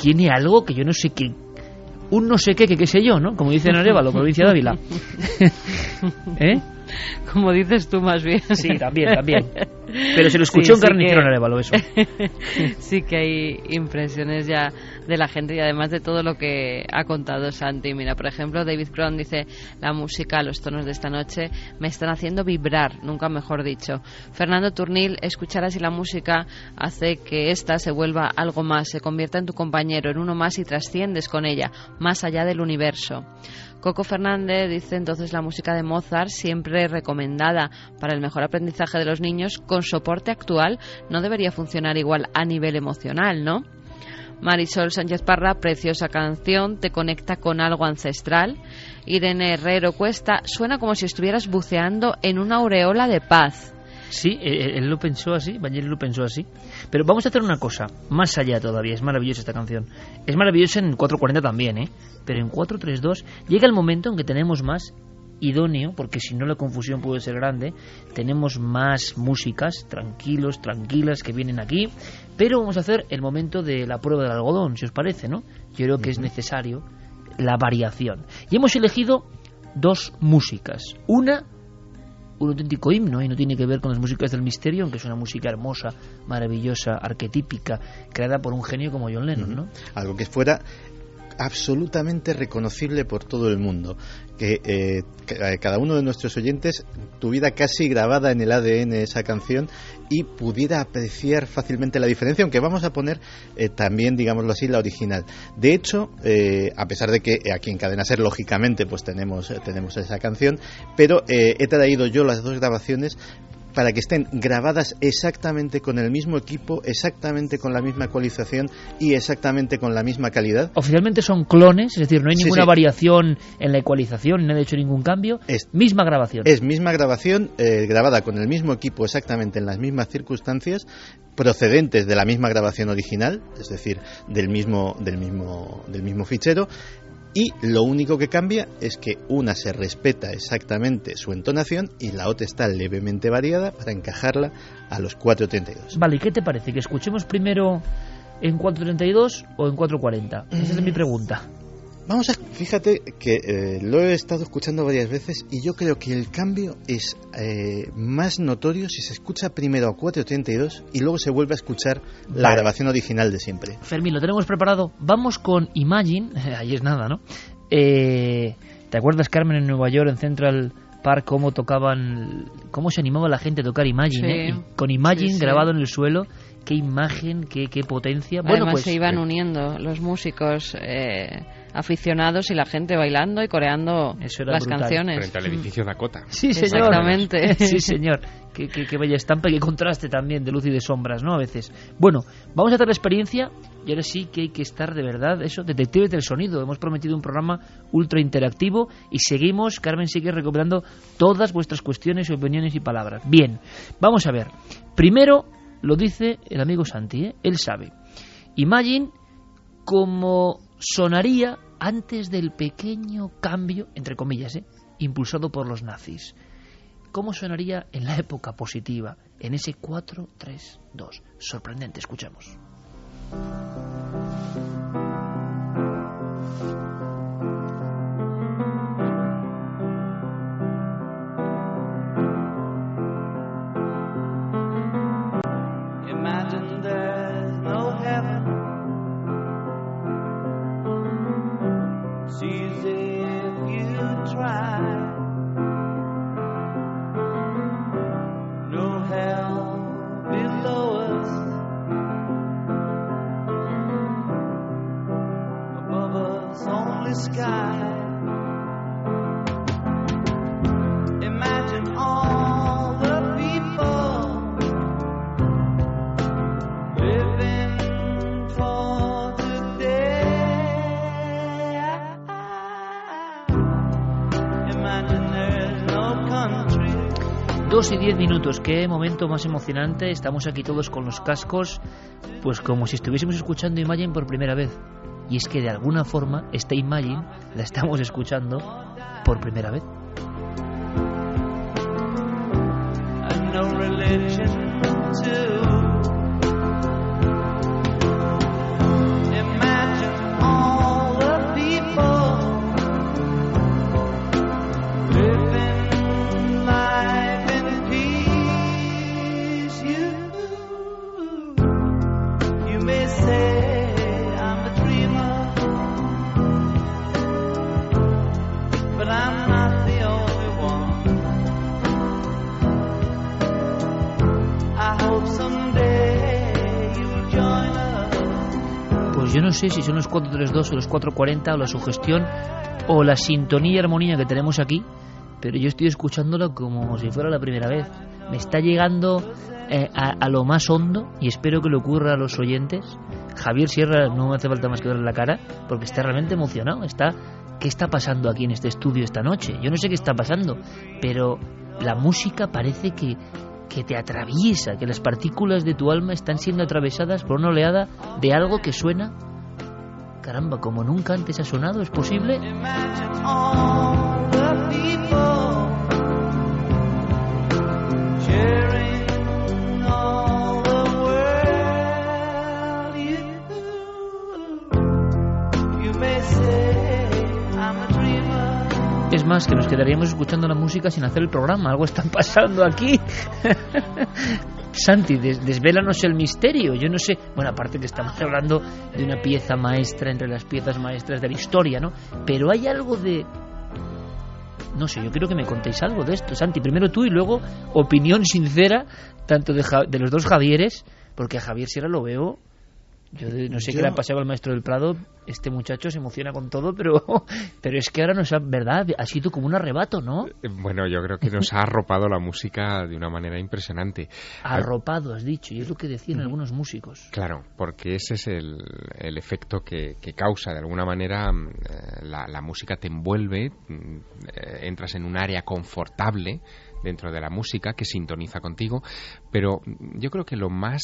tiene algo que yo no sé qué. Un no sé qué, que qué sé yo, ¿no? Como dice en Arevalo, provincia de Ávila. (laughs) ¿Eh? Como dices tú más bien. Sí, también, también. (laughs) Pero se lo escuchó un carnicero en Arevalo, eso. (laughs) sí que hay impresiones ya de la gente y además de todo lo que ha contado Santi. Mira, por ejemplo, David Cron dice, la música, los tonos de esta noche me están haciendo vibrar, nunca mejor dicho. Fernando Turnil, escuchar así la música hace que ésta se vuelva algo más, se convierta en tu compañero, en uno más y trasciendes con ella, más allá del universo. Coco Fernández dice entonces la música de Mozart, siempre recomendada para el mejor aprendizaje de los niños, con soporte actual no debería funcionar igual a nivel emocional, ¿no? Marisol Sánchez Parra, preciosa canción, te conecta con algo ancestral. Irene Herrero Cuesta, suena como si estuvieras buceando en una aureola de paz. Sí, él lo pensó así, Bañeri lo pensó así. Pero vamos a hacer una cosa, más allá todavía, es maravillosa esta canción. Es maravillosa en 440 también, ¿eh? Pero en 432 llega el momento en que tenemos más idóneo, porque si no la confusión puede ser grande, tenemos más músicas, tranquilos, tranquilas, que vienen aquí, pero vamos a hacer el momento de la prueba del algodón, si os parece, ¿no? Yo creo que es necesario la variación. Y hemos elegido dos músicas. Una, un auténtico himno, y no tiene que ver con las músicas del misterio, aunque es una música hermosa, maravillosa, arquetípica, creada por un genio como John Lennon, ¿no? Algo que fuera absolutamente reconocible por todo el mundo. Que, eh, cada uno de nuestros oyentes tuviera casi grabada en el ADN esa canción y pudiera apreciar fácilmente la diferencia, aunque vamos a poner eh, también, digámoslo así, la original. De hecho, eh, a pesar de que aquí en Cadena Ser, lógicamente, pues tenemos, tenemos esa canción, pero he traído yo las dos grabaciones para que estén grabadas exactamente con el mismo equipo, exactamente con la misma ecualización y exactamente con la misma calidad. Oficialmente son clones, es decir, no hay ninguna variación en la ecualización, no ha hecho ningún cambio. Es misma grabación. Es misma grabación, eh, grabada con el mismo equipo exactamente en las mismas circunstancias, procedentes de la misma grabación original, es decir, del mismo, del mismo, del mismo fichero, y lo único que cambia es que una se respeta exactamente su entonación y la otra está levemente variada para encajarla a los 4.32. Vale, ¿y qué te parece? ¿Que escuchemos primero en 4.32 o en 4.40? Esa es mi pregunta. Vamos a, fíjate que eh, lo he estado escuchando varias veces y yo creo que el cambio es eh, más notorio si se escucha primero a 4.32 y luego se vuelve a escuchar la grabación original de siempre. Fermín, lo tenemos preparado. Vamos con Imagine, (laughs) ahí es nada, ¿no? Eh, ¿Te acuerdas, Carmen, en Nueva York, en Central Park, cómo tocaban, cómo se animaba la gente a tocar Imagine? con Imagine grabado en el suelo qué imagen, qué, qué potencia. Bueno, Además pues, se iban uniendo los músicos eh, aficionados y la gente bailando y coreando las canciones. Frente al edificio Dakota. Sí, señor. Exactamente. (laughs) sí, señor. Qué, qué, qué, bella estampa y qué contraste también de luz y de sombras, ¿no? A veces. Bueno, vamos a hacer la experiencia y ahora sí que hay que estar de verdad, eso, detectives del sonido. Hemos prometido un programa ultra interactivo y seguimos, Carmen sigue recuperando todas vuestras cuestiones, opiniones y palabras. Bien, vamos a ver. Primero, lo dice el amigo Santi, ¿eh? él sabe. Imagine como sonaría antes del pequeño cambio, entre comillas, ¿eh? impulsado por los nazis. ¿Cómo sonaría en la época positiva, en ese 4-3-2? Sorprendente, escuchemos. Y diez minutos, qué momento más emocionante. Estamos aquí todos con los cascos, pues como si estuviésemos escuchando Imagine por primera vez. Y es que de alguna forma esta Imagine la estamos escuchando por primera vez. Los 432 o los 440 o la sugestión o la sintonía y armonía que tenemos aquí, pero yo estoy escuchándolo como si fuera la primera vez. Me está llegando eh, a, lo más hondo y espero que le ocurra a los oyentes. Javier Sierra no me hace falta más que verle la cara porque está realmente emocionado. Está, ¿qué está pasando aquí en este estudio esta noche? Yo no sé qué está pasando, pero la música parece que, que te atraviesa, que las partículas de tu alma están siendo atravesadas por una oleada de algo que suena Caramba, como nunca antes ha sonado, ¿es posible? Es más, que nos quedaríamos escuchando la música sin hacer el programa. Algo está pasando aquí. (laughs) Santi, desvélanos el misterio. Yo no sé, bueno, aparte que estamos hablando de una pieza maestra entre las piezas maestras de la historia, ¿no? Pero hay algo de... No sé, yo quiero que me contéis algo de esto, Santi. Primero tú y luego opinión sincera, tanto de, de los dos Javieres, porque a Javier Sierra lo veo yo no sé qué le ha pasado al maestro del Prado. Este muchacho se emociona con todo, pero, (laughs) pero es que ahora nos ha, ¿verdad? Ha sido como un arrebato, ¿no? Eh, bueno, yo creo que nos ha arropado la música de una manera impresionante. Arropado, has dicho, y es lo que decían algunos músicos. Claro, porque ese es el, el efecto que, que, causa. De alguna manera, mm, eh, la, la música te envuelve, mm, eh, entras en un área confortable dentro de la música que sintoniza contigo, pero yo creo que lo más,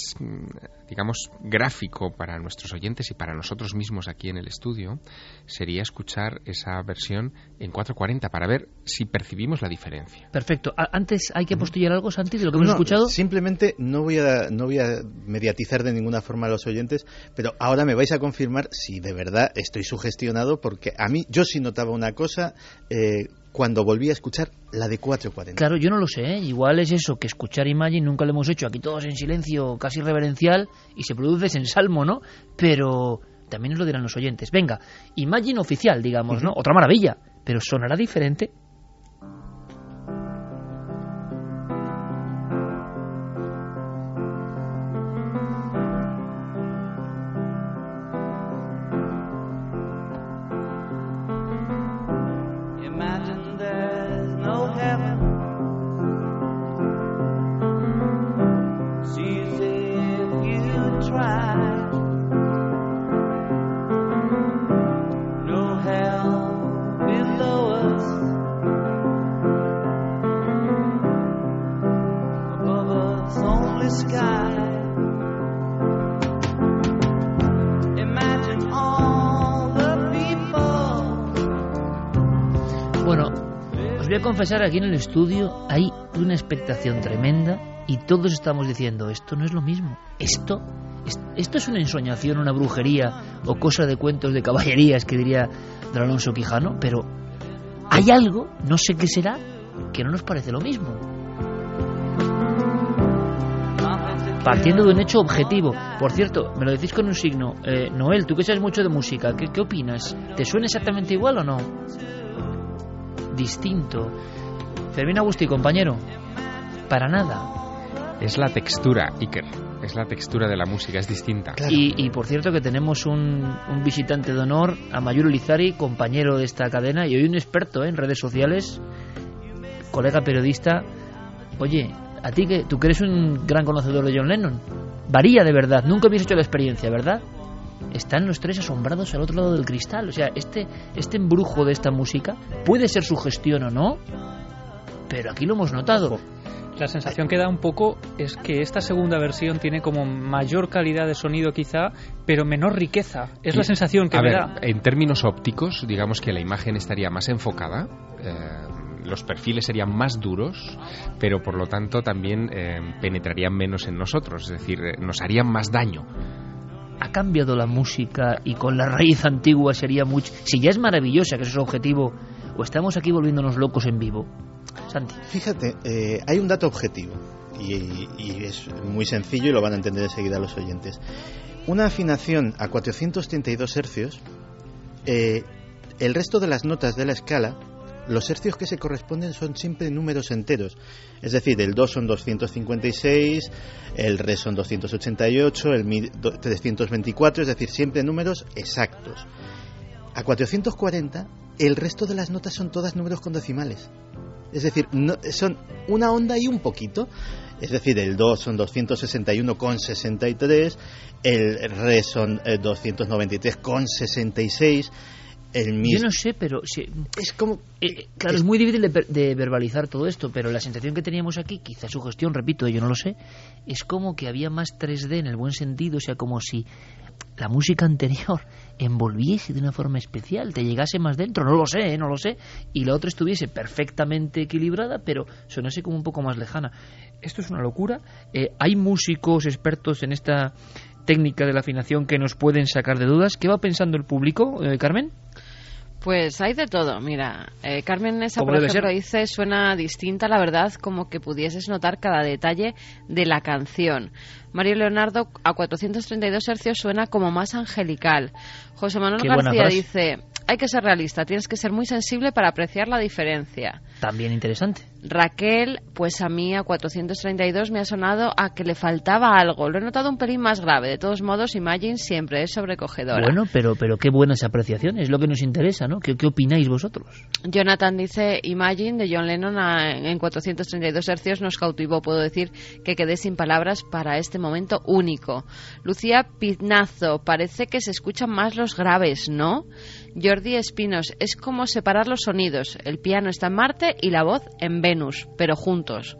digamos, gráfico para nuestros oyentes y para nosotros mismos aquí en el estudio sería escuchar esa versión en 440 para ver si percibimos la diferencia. Perfecto. Antes hay que apostillar algo, Santi, de lo que hemos escuchado. Simplemente no voy a no voy a mediatizar de ninguna forma a los oyentes, pero ahora me vais a confirmar si de verdad estoy sugestionado porque a mí yo sí notaba una cosa eh, cuando volví a escuchar la de 440. Claro, yo no lo sé, ¿eh? igual es eso, que escuchar Imagine nunca lo hemos hecho, aquí todos en silencio, casi reverencial, y se produce en salmo, ¿no? Pero también nos lo dirán los oyentes. Venga, Imagine oficial, digamos, ¿no? Otra maravilla, pero sonará diferente confesar, aquí en el estudio hay una expectación tremenda y todos estamos diciendo, esto no es lo mismo. Esto, ¿Esto es una ensoñación, una brujería o cosa de cuentos de caballerías que diría don Alonso Quijano? Pero hay algo, no sé qué será, que no nos parece lo mismo. Partiendo de un hecho objetivo. Por cierto, me lo decís con un signo. Eh, Noel, tú que sabes mucho de música, ¿qué, ¿qué opinas? ¿Te suena exactamente igual o no? Distinto. Fermín Agustí, compañero. Para nada. Es la textura, Iker. Es la textura de la música, es distinta. Y, y, por cierto que tenemos un, un, visitante de honor, a Mayuro Lizari, compañero de esta cadena y hoy un experto ¿eh? en redes sociales, colega periodista. Oye, a ti que tú que eres un gran conocedor de John Lennon, varía de verdad, nunca habías hecho la experiencia, ¿verdad? Están los tres asombrados al otro lado del cristal. O sea, este, este embrujo de esta música puede ser su gestión o no, pero aquí lo hemos notado. La sensación que da un poco es que esta segunda versión tiene como mayor calidad de sonido quizá, pero menor riqueza. Es la sensación que a me ver, da. En términos ópticos, digamos que la imagen estaría más enfocada. Eh, los perfiles serían más duros, pero por lo tanto también eh, penetrarían menos en nosotros, es decir, eh, nos harían más daño. Ha cambiado la música y con la raíz (laughs) antigua sería mucho. Si ya es maravillosa, que es el objetivo, o estamos aquí volviéndonos locos en vivo. Santi. Fíjate, eh, hay un dato objetivo y, y, es muy sencillo y lo van a entender enseguida los oyentes. Una afinación a 432 hercios, eh, el resto de las notas de la escala, los hercios que se corresponden son siempre números enteros. Es decir, el Do son 256, el Re son 288, el Mi 324, es decir, siempre números exactos. A 440, el resto de las notas son todas números con decimales. Es decir, son una onda y un poquito. Es decir, el Do son 261,63, el Re son eh, 293,66. El. Yo no sé, pero si, es como eh, claro, es, es muy difícil de, de, verbalizar todo esto, pero la sensación que teníamos aquí, quizá su gestión, repito, yo no lo sé, es como que había más 3D en el buen sentido, o sea, como si la música anterior (laughs) envolviese de una forma especial, te llegase más dentro, no lo sé, ¿eh? no lo sé, y la otra estuviese perfectamente equilibrada, pero sonase como un poco más lejana. Esto es una locura. Eh, hay músicos expertos en esta técnica de la afinación que nos pueden sacar de dudas. ¿Qué va pensando el público, eh, Carmen? Pues hay de todo, mira. Eh, Carmen Nessa, por ejemplo, dice, suena distinta, la verdad, como que pudieses notar cada detalle de la canción. Mario Leonardo, a 432 hercios, suena como más angelical. José Manuel Qué García dice, hay que ser realista, tienes que ser muy sensible para apreciar la diferencia. También interesante. Raquel, pues a mí a 432 me ha sonado a que le faltaba algo. Lo he notado un pelín más grave. De todos modos, Imagine siempre es sobrecogedora. Bueno, pero, pero qué buenas apreciaciones, es lo que nos interesa, ¿no? ¿Qué, qué opináis vosotros? Jonathan dice, Imagine de John Lennon a, en 432 hercios nos cautivó. Puedo decir que quedé sin palabras para este momento único. Lucía Pinazo, parece que se escuchan más los graves, ¿no? Jordi Espinos, es como separar los sonidos. El piano está en Marte y la voz en Venus, pero juntos.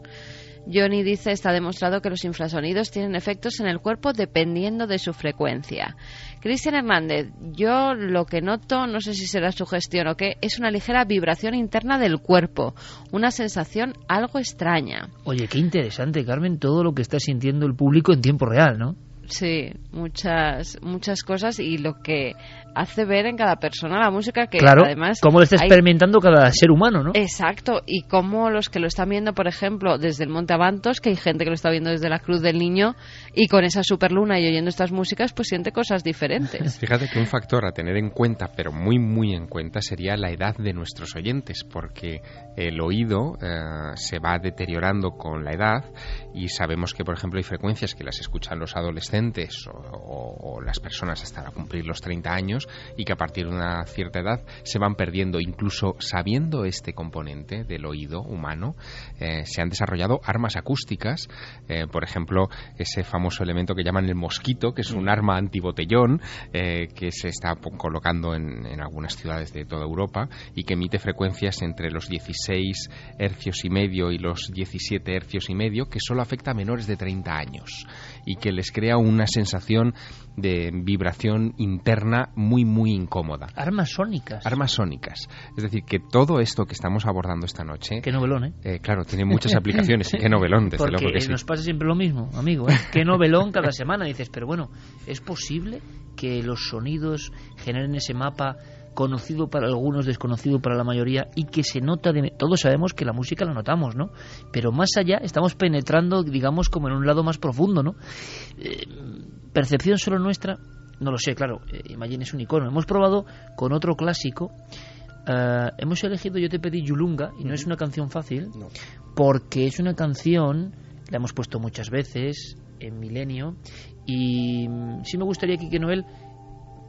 Johnny dice está demostrado que los infrasonidos tienen efectos en el cuerpo dependiendo de su frecuencia. Cristian Hernández, yo lo que noto, no sé si será su gestión o qué, es una ligera vibración interna del cuerpo, una sensación algo extraña. Oye, qué interesante, Carmen, todo lo que está sintiendo el público en tiempo real, ¿no? Sí, muchas muchas cosas y lo que hace ver en cada persona la música que claro, además cómo lo está hay... experimentando cada ser humano, ¿no? Exacto, y cómo los que lo están viendo, por ejemplo, desde el Monte Avantos, que hay gente que lo está viendo desde la Cruz del Niño y con esa superluna y oyendo estas músicas, pues siente cosas diferentes. (laughs) Fíjate que un factor a tener en cuenta, pero muy muy en cuenta, sería la edad de nuestros oyentes, porque el oído eh, se va deteriorando con la edad y sabemos que, por ejemplo, hay frecuencias que las escuchan los adolescentes o, o, o, las personas hasta cumplir los 30 años y que a partir de una cierta edad se van perdiendo. Incluso sabiendo este componente del oído humano, eh, se han desarrollado armas acústicas, eh, por ejemplo, ese famoso elemento que llaman el mosquito, que es un arma antibotellón eh, que se está colocando en, en, algunas ciudades de toda Europa y que emite frecuencias entre los 16 hercios y medio y los 17 hercios y medio, que solo afecta a menores de 30 años y que les crea una sensación de vibración interna muy muy, incómoda. Armas sónicas. Armas sónicas. Es decir, que todo esto que estamos abordando esta noche... Qué novelón, ¿eh? eh claro, tiene muchas aplicaciones. y (laughs) qué novelón, desde Porque luego que sí. nos pasa siempre lo mismo, amigo. ¿eh? Qué novelón cada semana. dices, pero bueno, ¿es posible que los sonidos generen ese mapa conocido para algunos, desconocido para la mayoría y que se nota de... Todos sabemos que la música la notamos, ¿no? Pero más allá estamos penetrando, digamos, como en un lado más profundo, ¿no? Eh, percepción solo nuestra, no lo sé, claro, eh, Imagine es un icono. Hemos probado con otro clásico, eh, hemos elegido Yo te pedí Yulunga y no es una canción fácil porque es una canción, la hemos puesto muchas veces en Milenio y mm, sí me gustaría que Noel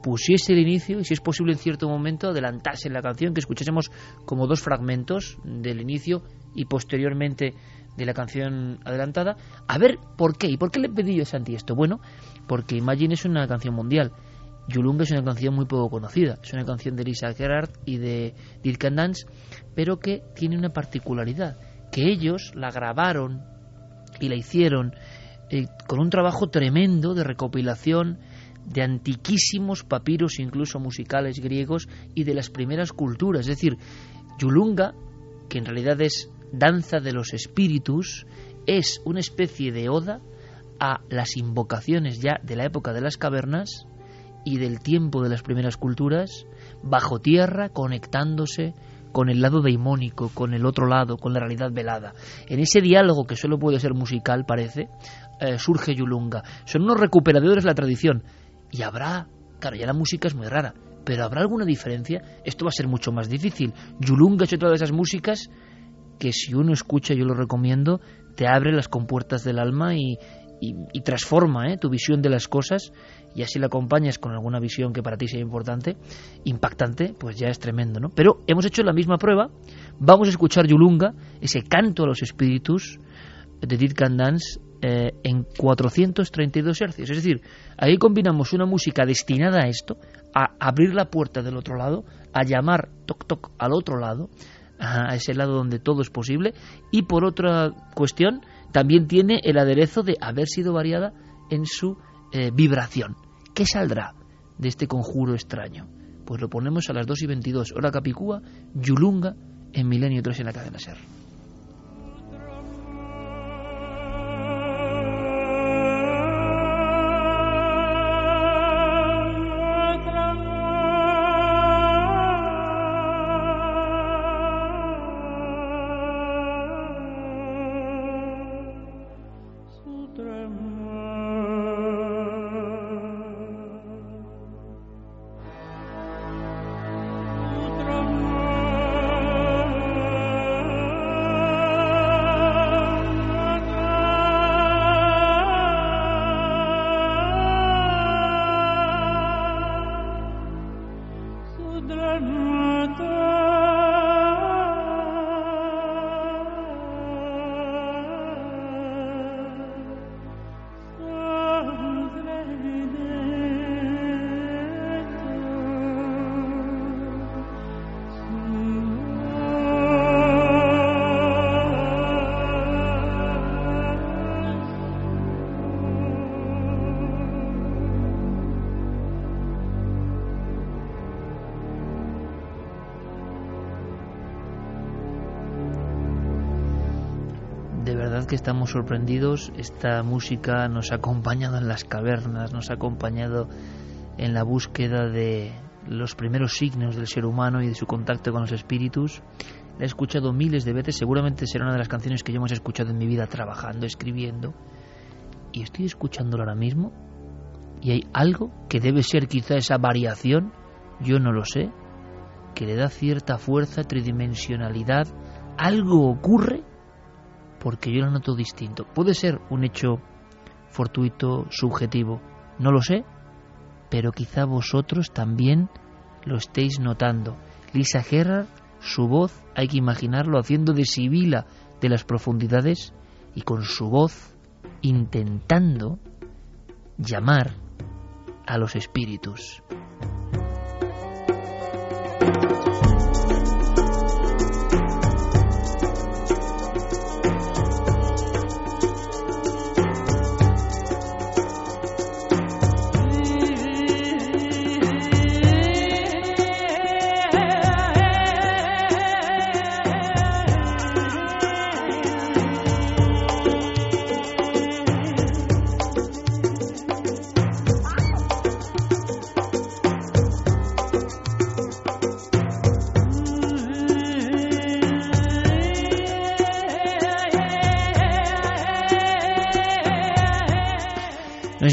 pusiese el inicio y si es posible en cierto momento adelantase la canción, que escuchásemos como dos fragmentos del inicio y posteriormente de la canción adelantada, a ver por qué. ¿Y por qué le pedí yo a Santi esto? Bueno, porque Imagine es una canción mundial. Yulunga es una canción muy poco conocida. Es una canción de Lisa Gerard y de Dirk Dance, pero que tiene una particularidad, que ellos la grabaron y la hicieron eh, con un trabajo tremendo de recopilación de antiquísimos papiros, incluso musicales griegos, y de las primeras culturas. Es decir, Yulunga, que en realidad es danza de los espíritus, es una especie de oda a las invocaciones ya de la época de las cavernas y del tiempo de las primeras culturas, bajo tierra, conectándose con el lado daimónico, con el otro lado, con la realidad velada. En ese diálogo que solo puede ser musical, parece, eh, surge Yulunga. Son unos recuperadores de la tradición, y habrá, claro, ya la música es muy rara, pero ¿habrá alguna diferencia? Esto va a ser mucho más difícil. Yulunga es otra de esas músicas que si uno escucha, yo lo recomiendo, te abre las compuertas del alma y, y, transforma ¿eh? tu visión de las cosas y así la acompañas con alguna visión que para ti sea importante, impactante, pues ya es tremendo, ¿no? Pero hemos hecho la misma prueba, vamos a escuchar Yulunga, ese canto a los espíritus de Did Dance eh, en 432 hercios. Es decir, ahí combinamos una música destinada a esto, a abrir la puerta del otro lado, a llamar toc toc al otro lado, a ese lado donde todo es posible, y por otra cuestión, también tiene el aderezo de haber sido variada en su eh, vibración. ¿Qué saldrá de este conjuro extraño? Pues lo ponemos a las 2 y 22, hora Capicúa, Yulunga, en Milenio 3 en la cadena Ser. Que estamos sorprendidos. Esta música nos ha acompañado en las cavernas, nos ha acompañado en la búsqueda de los primeros signos del ser humano y de su contacto con los espíritus. La he escuchado miles de veces, seguramente será una de las canciones que yo más he escuchado en mi vida trabajando, escribiendo. Y estoy escuchándola ahora mismo y hay algo que debe ser quizá esa variación, yo no lo sé, que le da cierta fuerza, tridimensionalidad. Algo ocurre porque yo lo noto distinto. Puede ser un hecho fortuito, subjetivo, no lo sé, pero quizá vosotros también lo estéis notando. Lisa Gerrard, su voz, hay que imaginarlo haciendo de Sibila de las profundidades y con su voz intentando llamar a los espíritus.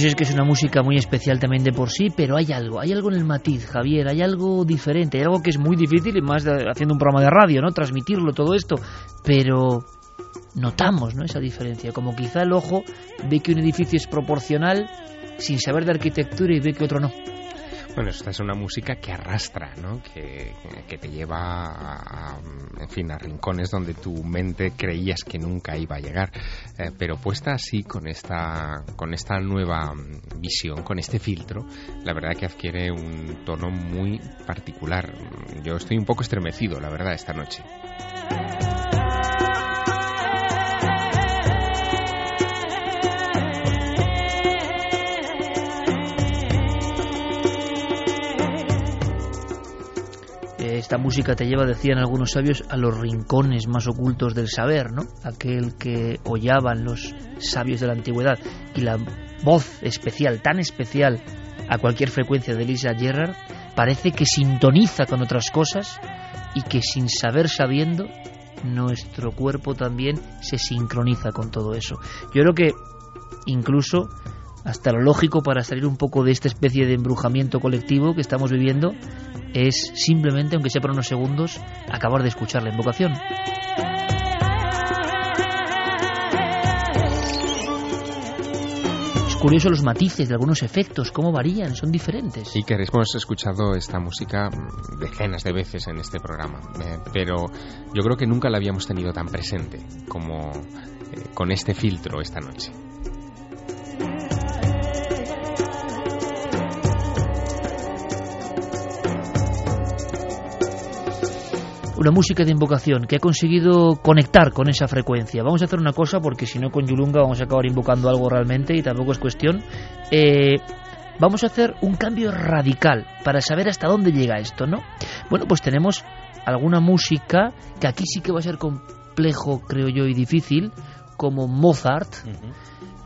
Es que es una música muy especial también de por sí, pero hay algo, hay algo en el matiz, Javier, hay algo diferente, hay algo que es muy difícil, y más haciendo un programa de radio, ¿no? Transmitirlo, todo esto, pero notamos, ¿no? Esa diferencia, como quizá el ojo ve que un edificio es proporcional sin saber de arquitectura y ve que otro no. Bueno, esta es una música que arrastra, ¿no? Que, te lleva, a, en fin, a rincones donde tu mente creías que nunca iba a llegar. Eh, pero puesta así, con esta, con esta nueva visión, con este filtro, la verdad que adquiere un tono muy particular. Yo estoy un poco estremecido, la verdad, esta noche. Esta música te lleva, decían algunos sabios, a los rincones más ocultos del saber, ¿no? Aquel que hollaban los sabios de la antigüedad. Y la voz especial, tan especial a cualquier frecuencia de Lisa Gerrard, parece que sintoniza con otras cosas y que sin saber sabiendo, nuestro cuerpo también se sincroniza con todo eso. Yo creo que incluso hasta lo lógico para salir un poco de esta especie de embrujamiento colectivo que estamos viviendo es simplemente, aunque sea por unos segundos, acabar de escuchar la invocación. Es curioso los matices de algunos efectos, cómo varían, son diferentes. Sí, que hemos escuchado esta música decenas de veces en este programa, eh, pero yo creo que nunca la habíamos tenido tan presente como eh, con este filtro esta noche. Una música de invocación que ha conseguido conectar con esa frecuencia. Vamos a hacer una cosa porque si no con Yulunga vamos a acabar invocando algo realmente y tampoco es cuestión. Eh, vamos a hacer un cambio radical para saber hasta dónde llega esto, ¿no? Bueno, pues tenemos alguna música que aquí sí que va a ser complejo, creo yo, y difícil, como Mozart.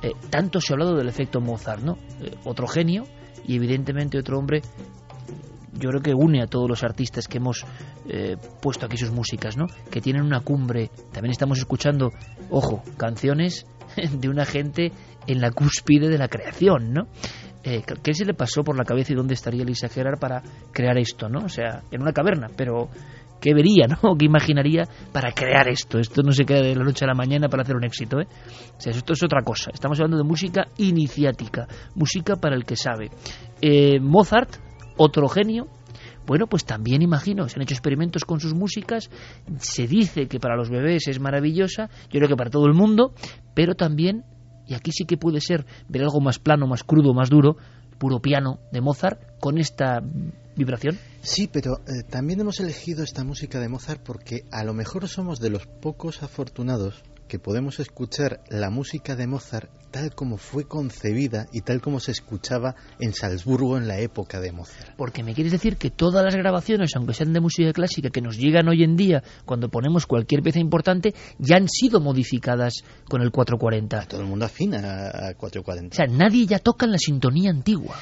Eh, tanto se ha hablado del efecto Mozart, ¿no? Eh, otro genio y evidentemente otro hombre yo creo que une a todos los artistas que hemos eh, puesto aquí sus músicas, ¿no? Que tienen una cumbre. También estamos escuchando, ojo, canciones (laughs) de una gente en la cúspide de la creación, ¿no? Eh, ¿Qué se le pasó por la cabeza y dónde estaría Lisa Gerard para crear esto, ¿no? O sea, en una caverna, pero ¿qué vería, no? (laughs) ¿Qué imaginaría para crear esto? Esto no se queda de la noche a la mañana para hacer un éxito, ¿eh? O sea, esto es otra cosa. Estamos hablando de música iniciática, música para el que sabe. Eh, Mozart otro genio, bueno, pues también imagino, se han hecho experimentos con sus músicas, se dice que para los bebés es maravillosa, yo creo que para todo el mundo, pero también, y aquí sí que puede ser ver algo más plano, más crudo, más duro, puro piano de Mozart, con esta vibración. Sí, pero eh, también hemos elegido esta música de Mozart porque a lo mejor somos de los pocos afortunados que podemos escuchar la música de Mozart tal como fue concebida y tal como se escuchaba en Salzburgo en la época de Mozart. Porque me quieres decir que todas las grabaciones, aunque sean de música clásica, que nos llegan hoy en día cuando ponemos cualquier pieza importante, ya han sido modificadas con el 440. Todo el mundo afina a 440. O sea, nadie ya toca en la sintonía antigua.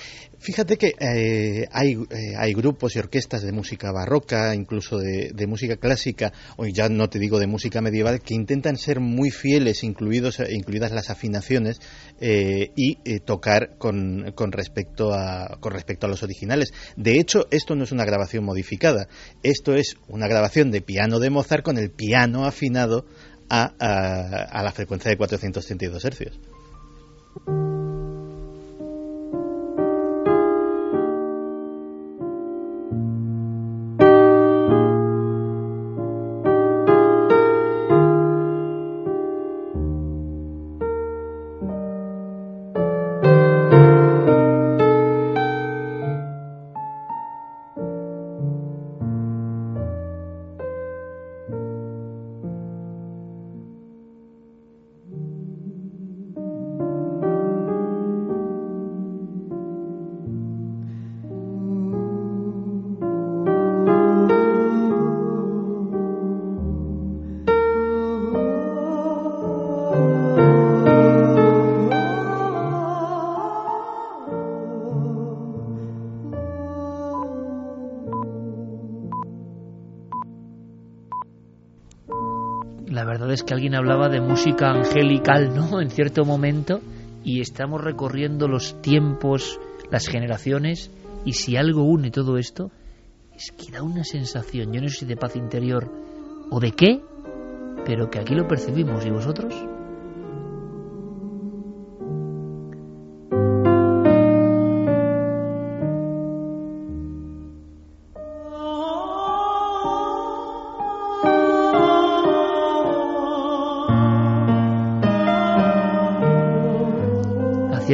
Fíjate que eh, hay, eh, hay, grupos y orquestas de música barroca, incluso de, música clásica, o ya no te digo de música medieval, que intentan ser muy fieles, incluidos, incluidas las afinaciones, eh, y tocar con, con, respecto a, con respecto a los originales. De hecho, esto no es una grabación modificada, esto es una grabación de piano de Mozart con el piano afinado a, a, la frecuencia de 432 hercios. Que alguien hablaba de música angelical, ¿no? (laughs) En cierto momento. y estamos recorriendo los tiempos, las generaciones, y si algo une todo esto, es que da una sensación, yo no sé si de paz interior o de qué, pero que aquí lo percibimos. ¿Y vosotros?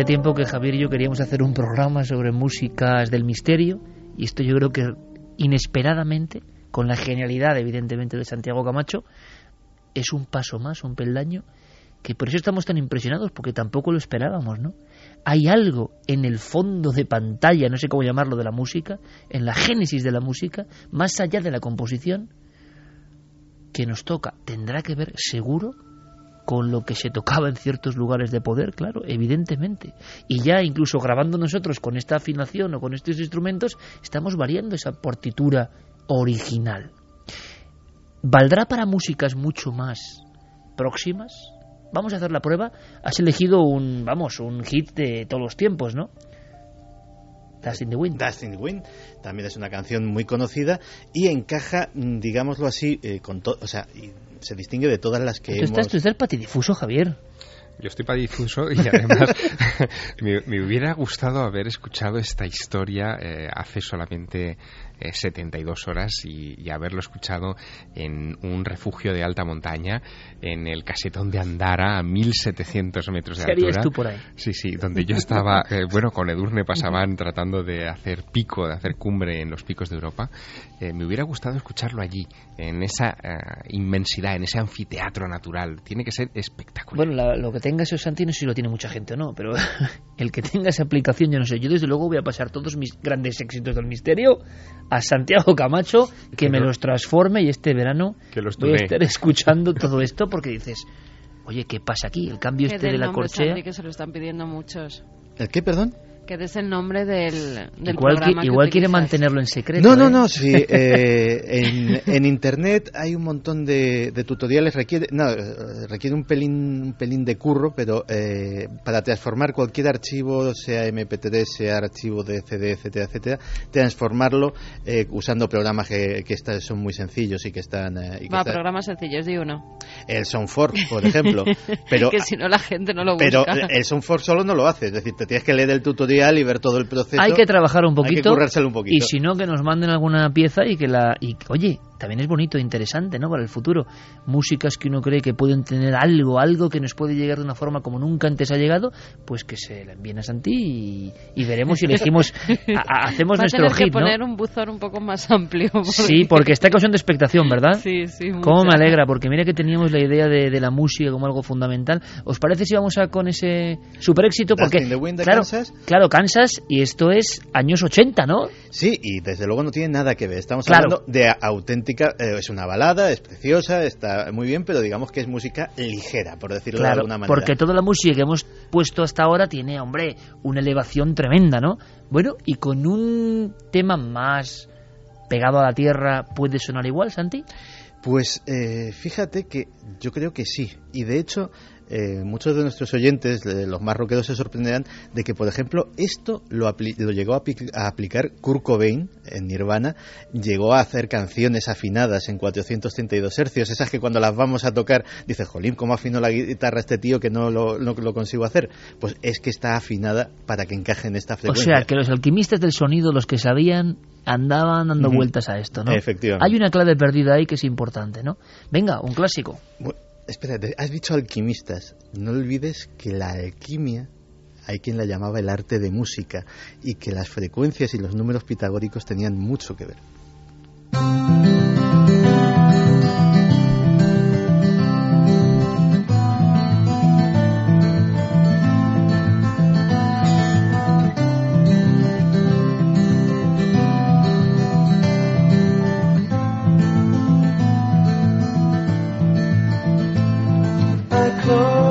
Hacía tiempo que Javier y yo queríamos hacer un programa sobre músicas del misterio y esto yo creo que inesperadamente, con la genialidad evidentemente de Santiago Camacho, es un paso más, un peldaño, que por eso estamos tan impresionados, porque tampoco lo esperábamos, ¿no? Hay algo en el fondo de pantalla, no sé cómo llamarlo, de la música, en la génesis de la música, más allá de la composición, que nos toca. Tendrá que ver, seguro, con lo que se tocaba en ciertos lugares de poder, claro, evidentemente. Y ya incluso grabando nosotros con esta afinación o con estos instrumentos, estamos variando esa partitura original. ¿Valdrá para músicas mucho más próximas? Vamos a hacer la prueba. Has elegido un, vamos, un hit de todos los tiempos, ¿no? Dust in the Wind. Dust in the Wind también es una canción muy conocida y encaja, mm, digámoslo así, eh, con todo, o sea, se distingue de todas las que tú hemos... Estás, tú estás patidifuso, Javier. Yo estoy patidifuso y además (laughs) me, me, hubiera gustado haber escuchado esta historia eh, hace solamente eh, 72 horas y, y, haberlo escuchado en un refugio de alta montaña, en el casetón de Andara, a 1700 metros de ¿Qué altura. tú por ahí? Sí, sí, donde yo estaba, (laughs) eh, bueno, con Edurne pasaban tratando de hacer pico, de hacer cumbre en los picos de Europa. Eh, me hubiera gustado escucharlo allí, en esa eh, inmensidad, en ese anfiteatro natural. Tiene que ser espectacular. Bueno, la, lo que tenga ese Santi, no sé si lo tiene mucha gente o no, pero (laughs) el que tenga esa aplicación, yo no sé. Yo desde luego voy a pasar todos mis grandes éxitos del misterio a Santiago Camacho, que, Que me lo- los transforme y este verano Que los voy a estar (laughs) escuchando todo esto porque dices, oye, ¿qué pasa aquí? El cambio Que este de la corchea. Santi, que se lo están pidiendo muchos. ¿El qué, perdón? Que des el nombre del, del Igual, programa que igual quiere utilizas. mantenerlo en secreto. No, no, ¿eh? no, sí. (laughs) eh, en, en internet hay un montón de, de tutoriales, requiere, no, eh, requiere un pelín, un pelín de curro, pero eh, para transformar cualquier archivo, sea MP3, sea archivo de CD, etcétera, etcétera, transformarlo eh, usando programas que, que está- son muy sencillos y que están... eh, y que Va, están- programas sencillos, di uno. el Soundforce, por ejemplo. (laughs) Pero, que si no la gente no lo pero busca. el Soundforce solo no lo hace, es decir, te tienes que leer el tutorial y ver todo el proceso. Hay que trabajar un Hay que poquito. un poquito. Y si no, que nos manden alguna pieza y que la. Y, oye, también es bonito e interesante, ¿no? Para el futuro. Músicas que uno cree que pueden tener algo, algo que nos puede llegar de una forma como nunca antes ha llegado, pues que se la envíen a Santi y, y veremos si elegimos. (laughs) a- a- hacemos Va nuestro que hit, ¿no? poner un buzón un poco más amplio. (laughs) Sí, porque está causando expectación, ¿verdad? Sí, sí. Cómo me alegra, porque mira que teníamos la idea de, de la música como algo fundamental. ¿Os parece si vamos a con ese super éxito? Porque, in the Wind de claro, Kansas. y esto es años 80, ¿no? Sí, y desde luego no tiene nada que ver. Estamos Claro. hablando de auténtica. eh, es una balada, es preciosa, está muy bien, pero digamos que es música ligera, por decirlo de alguna manera. porque toda la música que hemos puesto hasta ahora tiene, hombre, una elevación tremenda, ¿no? Bueno, y con un tema más pegado a la tierra, ¿puede sonar igual, Santi? Pues eh, fíjate que yo creo que sí. Y de hecho, eh, muchos de nuestros oyentes, eh, los más rockeros, se sorprenderán de que, por ejemplo, esto lo, apli- lo llegó a, a aplicar Kurt Cobain en Nirvana. Llegó a hacer canciones afinadas en 432 hercios, esas que cuando las vamos a tocar, dices, jolín, ¿cómo afinó la guitarra este tío que no lo, no lo consigo hacer? Pues es que está afinada para que encaje en esta O frecuencia. sea, que los alquimistas del sonido, los que sabían, andaban dando vueltas a esto, ¿no? Efectivamente. Hay una clave perdida ahí que es importante, ¿no? Venga, un clásico. Espérate, has dicho alquimistas. No olvides que la alquimia hay quien la llamaba el arte de música y que las frecuencias y los números pitagóricos tenían mucho que ver. I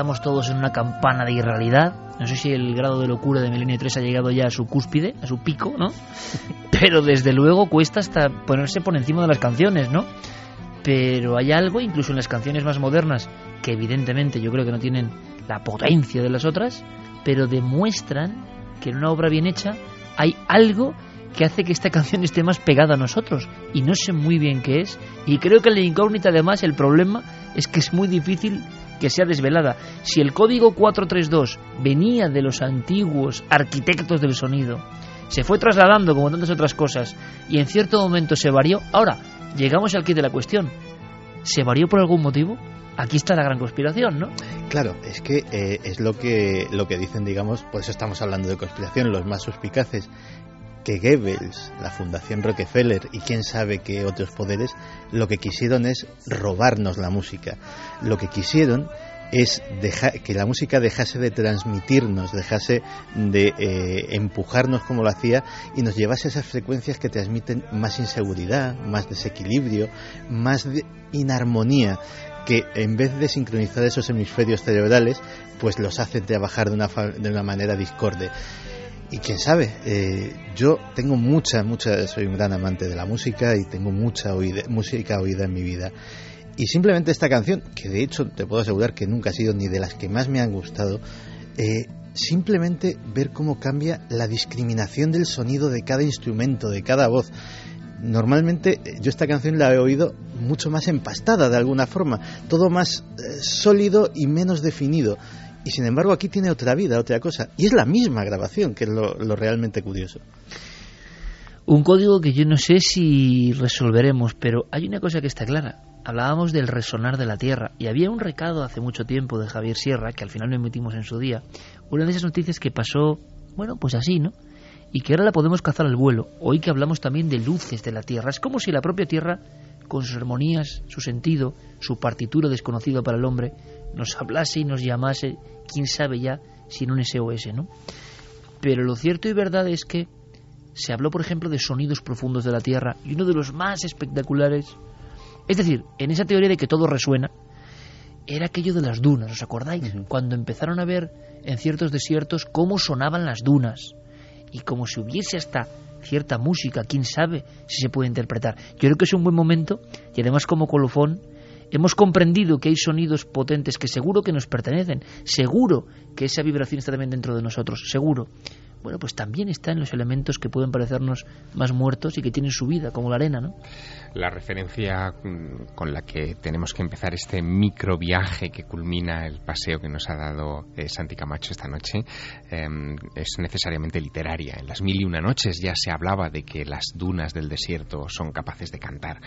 estamos todos en una campana de irrealidad. No sé si el grado de locura de Milenio 3 ha llegado ya a su cúspide, a su pico, ¿no? (laughs) Pero desde luego cuesta hasta ponerse por encima de las canciones, ¿no? Pero hay algo, incluso en las canciones más modernas, que evidentemente yo creo que no tienen la potencia de las otras, pero demuestran que en una obra bien hecha hay algo que hace que esta canción esté más pegada a nosotros. Y no sé muy bien qué es. Y creo que en la incógnita además el problema es que es muy difícil que sea desvelada. Si el código 432 venía de los antiguos arquitectos del sonido, se fue trasladando como tantas otras cosas y en cierto momento se varió, ahora llegamos al kit de la cuestión. ¿Se varió por algún motivo? Aquí está la gran conspiración, ¿no? Claro, es que eh, es lo que, lo que dicen, digamos, por eso estamos hablando de conspiración, los más suspicaces, que Goebbels, la Fundación Rockefeller y quién sabe qué otros poderes, lo que quisieron es robarnos la música. Lo que quisieron es que la música dejase de transmitirnos, dejase de eh, empujarnos como lo hacía y nos llevase a esas frecuencias que transmiten más inseguridad, más desequilibrio, más de inarmonía que en vez de sincronizar esos hemisferios cerebrales, pues los hacen trabajar de una, de una manera discorde. Y quién sabe, eh, yo tengo mucha, mucha, soy un gran amante de la música y tengo mucha oída- música oída en mi vida. Y simplemente esta canción, que de hecho te puedo asegurar que nunca ha sido ni de las que más me han gustado, eh, simplemente ver cómo cambia la discriminación del sonido de cada instrumento, de cada voz. Normalmente eh, yo esta canción la he oído mucho más empastada de alguna forma, todo más eh, sólido y menos definido. Y sin embargo aquí tiene otra vida, otra cosa. Y es la misma grabación, que es lo, lo realmente curioso. Un código que yo no sé si resolveremos, pero hay una cosa que está clara. Hablábamos del resonar de la Tierra y había un recado hace mucho tiempo de Javier Sierra, que al final no emitimos en su día, una de esas noticias que pasó, bueno, pues así, ¿no? Y que ahora la podemos cazar al vuelo. Hoy que hablamos también de luces de la Tierra. Es como si la propia Tierra, con sus armonías, su sentido, su partitura desconocida para el hombre, nos hablase y nos llamase, quién sabe ya, sin un SOS, ¿no? Pero lo cierto y verdad es que se habló, por ejemplo, de sonidos profundos de la Tierra y uno de los más espectaculares, es decir, en esa teoría de que todo resuena, era aquello de las dunas, ¿os acordáis? Cuando empezaron a ver en ciertos desiertos cómo sonaban las dunas y como si hubiese hasta cierta música, quién sabe si se puede interpretar. Yo creo que es un buen momento y además como colofón hemos comprendido que hay sonidos potentes que seguro que nos pertenecen, seguro que esa vibración está también dentro de nosotros, seguro. Bueno, pues también está en los elementos que pueden parecernos más muertos y que tienen su vida, como la arena, ¿no? La referencia mm, con la que tenemos que empezar este micro viaje que culmina el paseo que nos ha dado eh, Santi Camacho esta noche eh, es necesariamente literaria. En las mil y una noches ya se hablaba de que las dunas del desierto son capaces de cantar.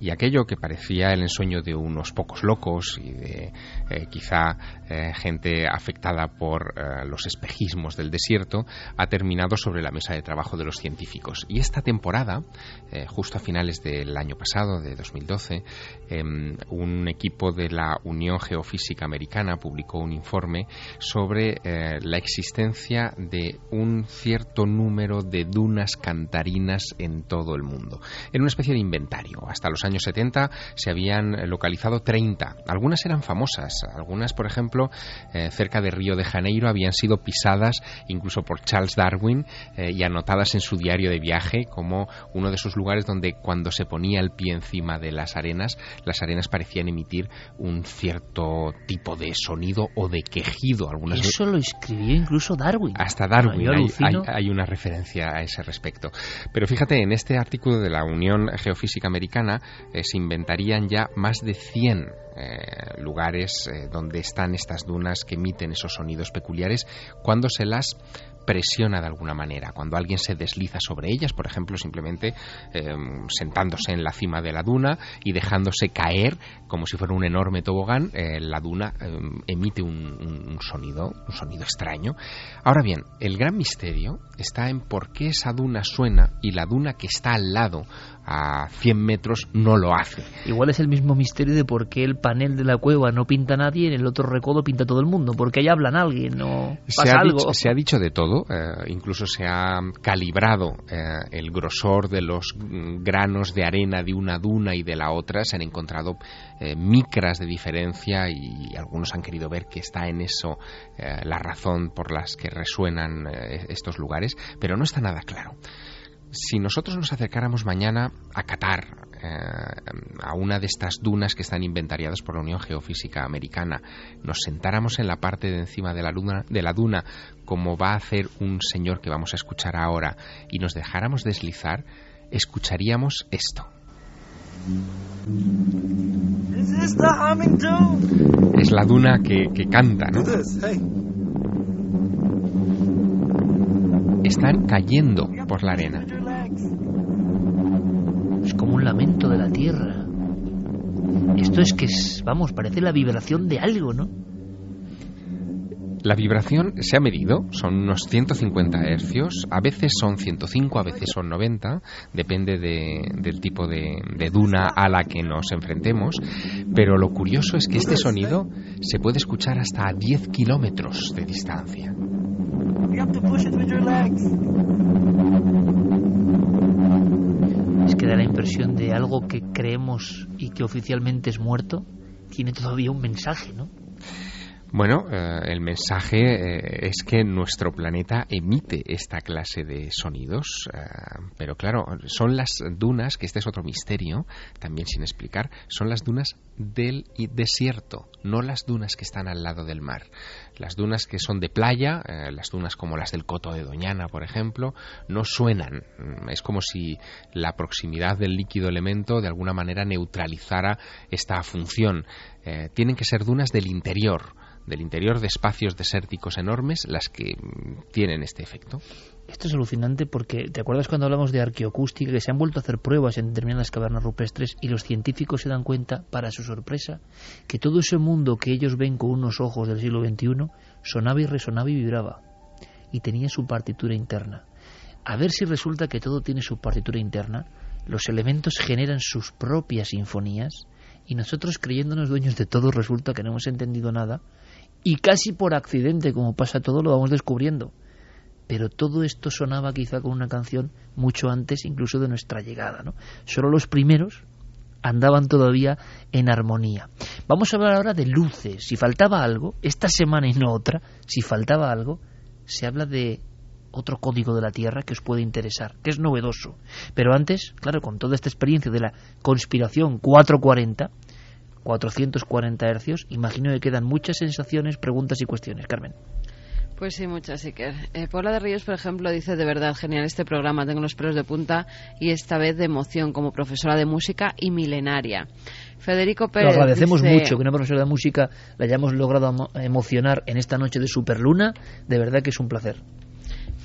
Y aquello que parecía el ensueño de unos pocos locos y de eh, quizá eh, gente afectada por los espejismos del desierto ha terminado sobre la mesa de trabajo de los científicos. Y esta temporada, eh, justo a finales del año pasado, de 2012, eh, un equipo de la Unión Geofísica Americana publicó un informe sobre eh, la existencia de un cierto número de dunas cantarinas en todo el mundo, en una especie de inventario. Hasta los años 70 se habían localizado 30. Algunas eran famosas, algunas, por ejemplo, eh, cerca de Río de Janeiro habían sido pisadas incluso por Charles Darwin eh, y anotadas en su diario de viaje como uno de esos lugares donde cuando se ponía el pie encima de las arenas, las arenas parecían emitir un cierto tipo de sonido o de quejido. Algunas Eso lo escribió incluso Darwin. hasta Darwin hay, alucino. hay- hay una referencia a ese respecto. Pero fíjate, en este artículo de la Unión Geofísica Americana eh, se inventarían ya más de 100 eh, lugares eh, donde están estas dunas que emiten esos sonidos peculiares cuando se las presiona de alguna manera, cuando alguien se desliza sobre ellas, por ejemplo, simplemente eh, sentándose en la cima de la duna y dejándose caer como si fuera un enorme tobogán, eh, la duna eh, emite un sonido, un sonido extraño. Ahora bien, el gran misterio está en por qué esa duna suena y la duna que está al lado a 100 metros no lo hace. Igual es el mismo misterio de por qué el panel de la cueva no pinta nadie y en el otro recodo pinta todo el mundo, porque ahí hablan alguien o Se pasa ha, algo. dicho, se ha dicho de todo, eh, incluso se ha calibrado eh, el grosor de los granos de arena de una duna y de la otra, se han encontrado eh, micras de diferencia y algunos han querido ver que está en eso la razón por las que resuenan estos lugares, pero no está nada claro. Si nosotros nos acercáramos mañana a Qatar, eh, a una de estas dunas que están inventariadas por la Unión Geofísica Americana, nos sentáramos en la parte de encima de la, luna, de la duna, como va a hacer un señor que vamos a escuchar ahora, y nos dejáramos deslizar, escucharíamos esto. Es la duna que, que canta, ¿no? Están cayendo por la arena. Es como un lamento de la tierra. Esto es que, es, vamos, parece la vibración de algo, ¿no? La vibración se ha medido, son unos 150 hercios, a veces son 105, a veces son 90, depende de- del tipo de, de duna a la que nos enfrentemos, pero lo curioso es que este sonido se puede escuchar hasta a 10 kilómetros de distancia. Es que da la impresión de algo que creemos y que oficialmente es muerto, tiene todavía un mensaje, ¿no? Bueno, eh, el mensaje eh, es que nuestro planeta emite esta clase de sonidos, eh, pero claro, son las dunas, que este es otro misterio, también sin explicar, son las dunas del desierto, no las dunas que están al lado del mar. Las dunas que son de playa, eh, las dunas como las del Coto de Doñana, por ejemplo, no suenan. Mm, Es como si la proximidad del líquido elemento de alguna manera neutralizara esta función. Eh, tienen que ser dunas del interior, del interior de espacios desérticos enormes las que mm, tienen este efecto. Esto es alucinante porque, ¿te acuerdas cuando hablamos de arqueoacústica? Que se han vuelto a hacer pruebas en determinadas cavernas rupestres y los científicos se dan cuenta, para su sorpresa, que todo ese mundo que ellos ven con unos ojos del siglo XXI sonaba y resonaba y vibraba. Y tenía su partitura interna. A ver si resulta que todo tiene su partitura interna, los elementos generan sus propias sinfonías y nosotros creyéndonos dueños de todo resulta que no hemos entendido nada y casi por accidente, como pasa todo, lo vamos descubriendo pero todo esto sonaba quizá con una canción mucho antes incluso de nuestra llegada. ¿no? Solo los primeros andaban todavía en armonía. Vamos a hablar ahora de luces. Si faltaba algo, esta semana y no otra, si faltaba algo, se habla de otro código de la Tierra que os puede interesar, que es novedoso. Pero antes, claro, con toda esta experiencia de la conspiración 440, 440 hercios, imagino que quedan muchas sensaciones, preguntas y cuestiones. Carmen. Pues sí, muchas, Iker. Eh, Paula de Ríos, por ejemplo, dice de verdad, genial este programa, tengo los pelos de punta y esta vez de emoción como profesora de música y milenaria. Federico Lo Pérez agradecemos dice- mucho que una profesora de música la hayamos logrado emo- emocionar en esta noche de Superluna. De verdad que es un placer.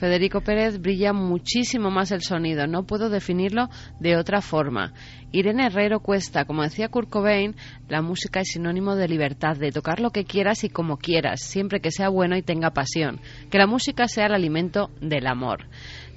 Federico Pérez brilla muchísimo más el sonido, no puedo definirlo de otra forma. Irene Herrero Cuesta, como decía Kurt Cobain, la música es sinónimo de libertad, de tocar lo que quieras y como quieras, siempre que sea bueno y tenga pasión. Que la música sea el alimento del amor.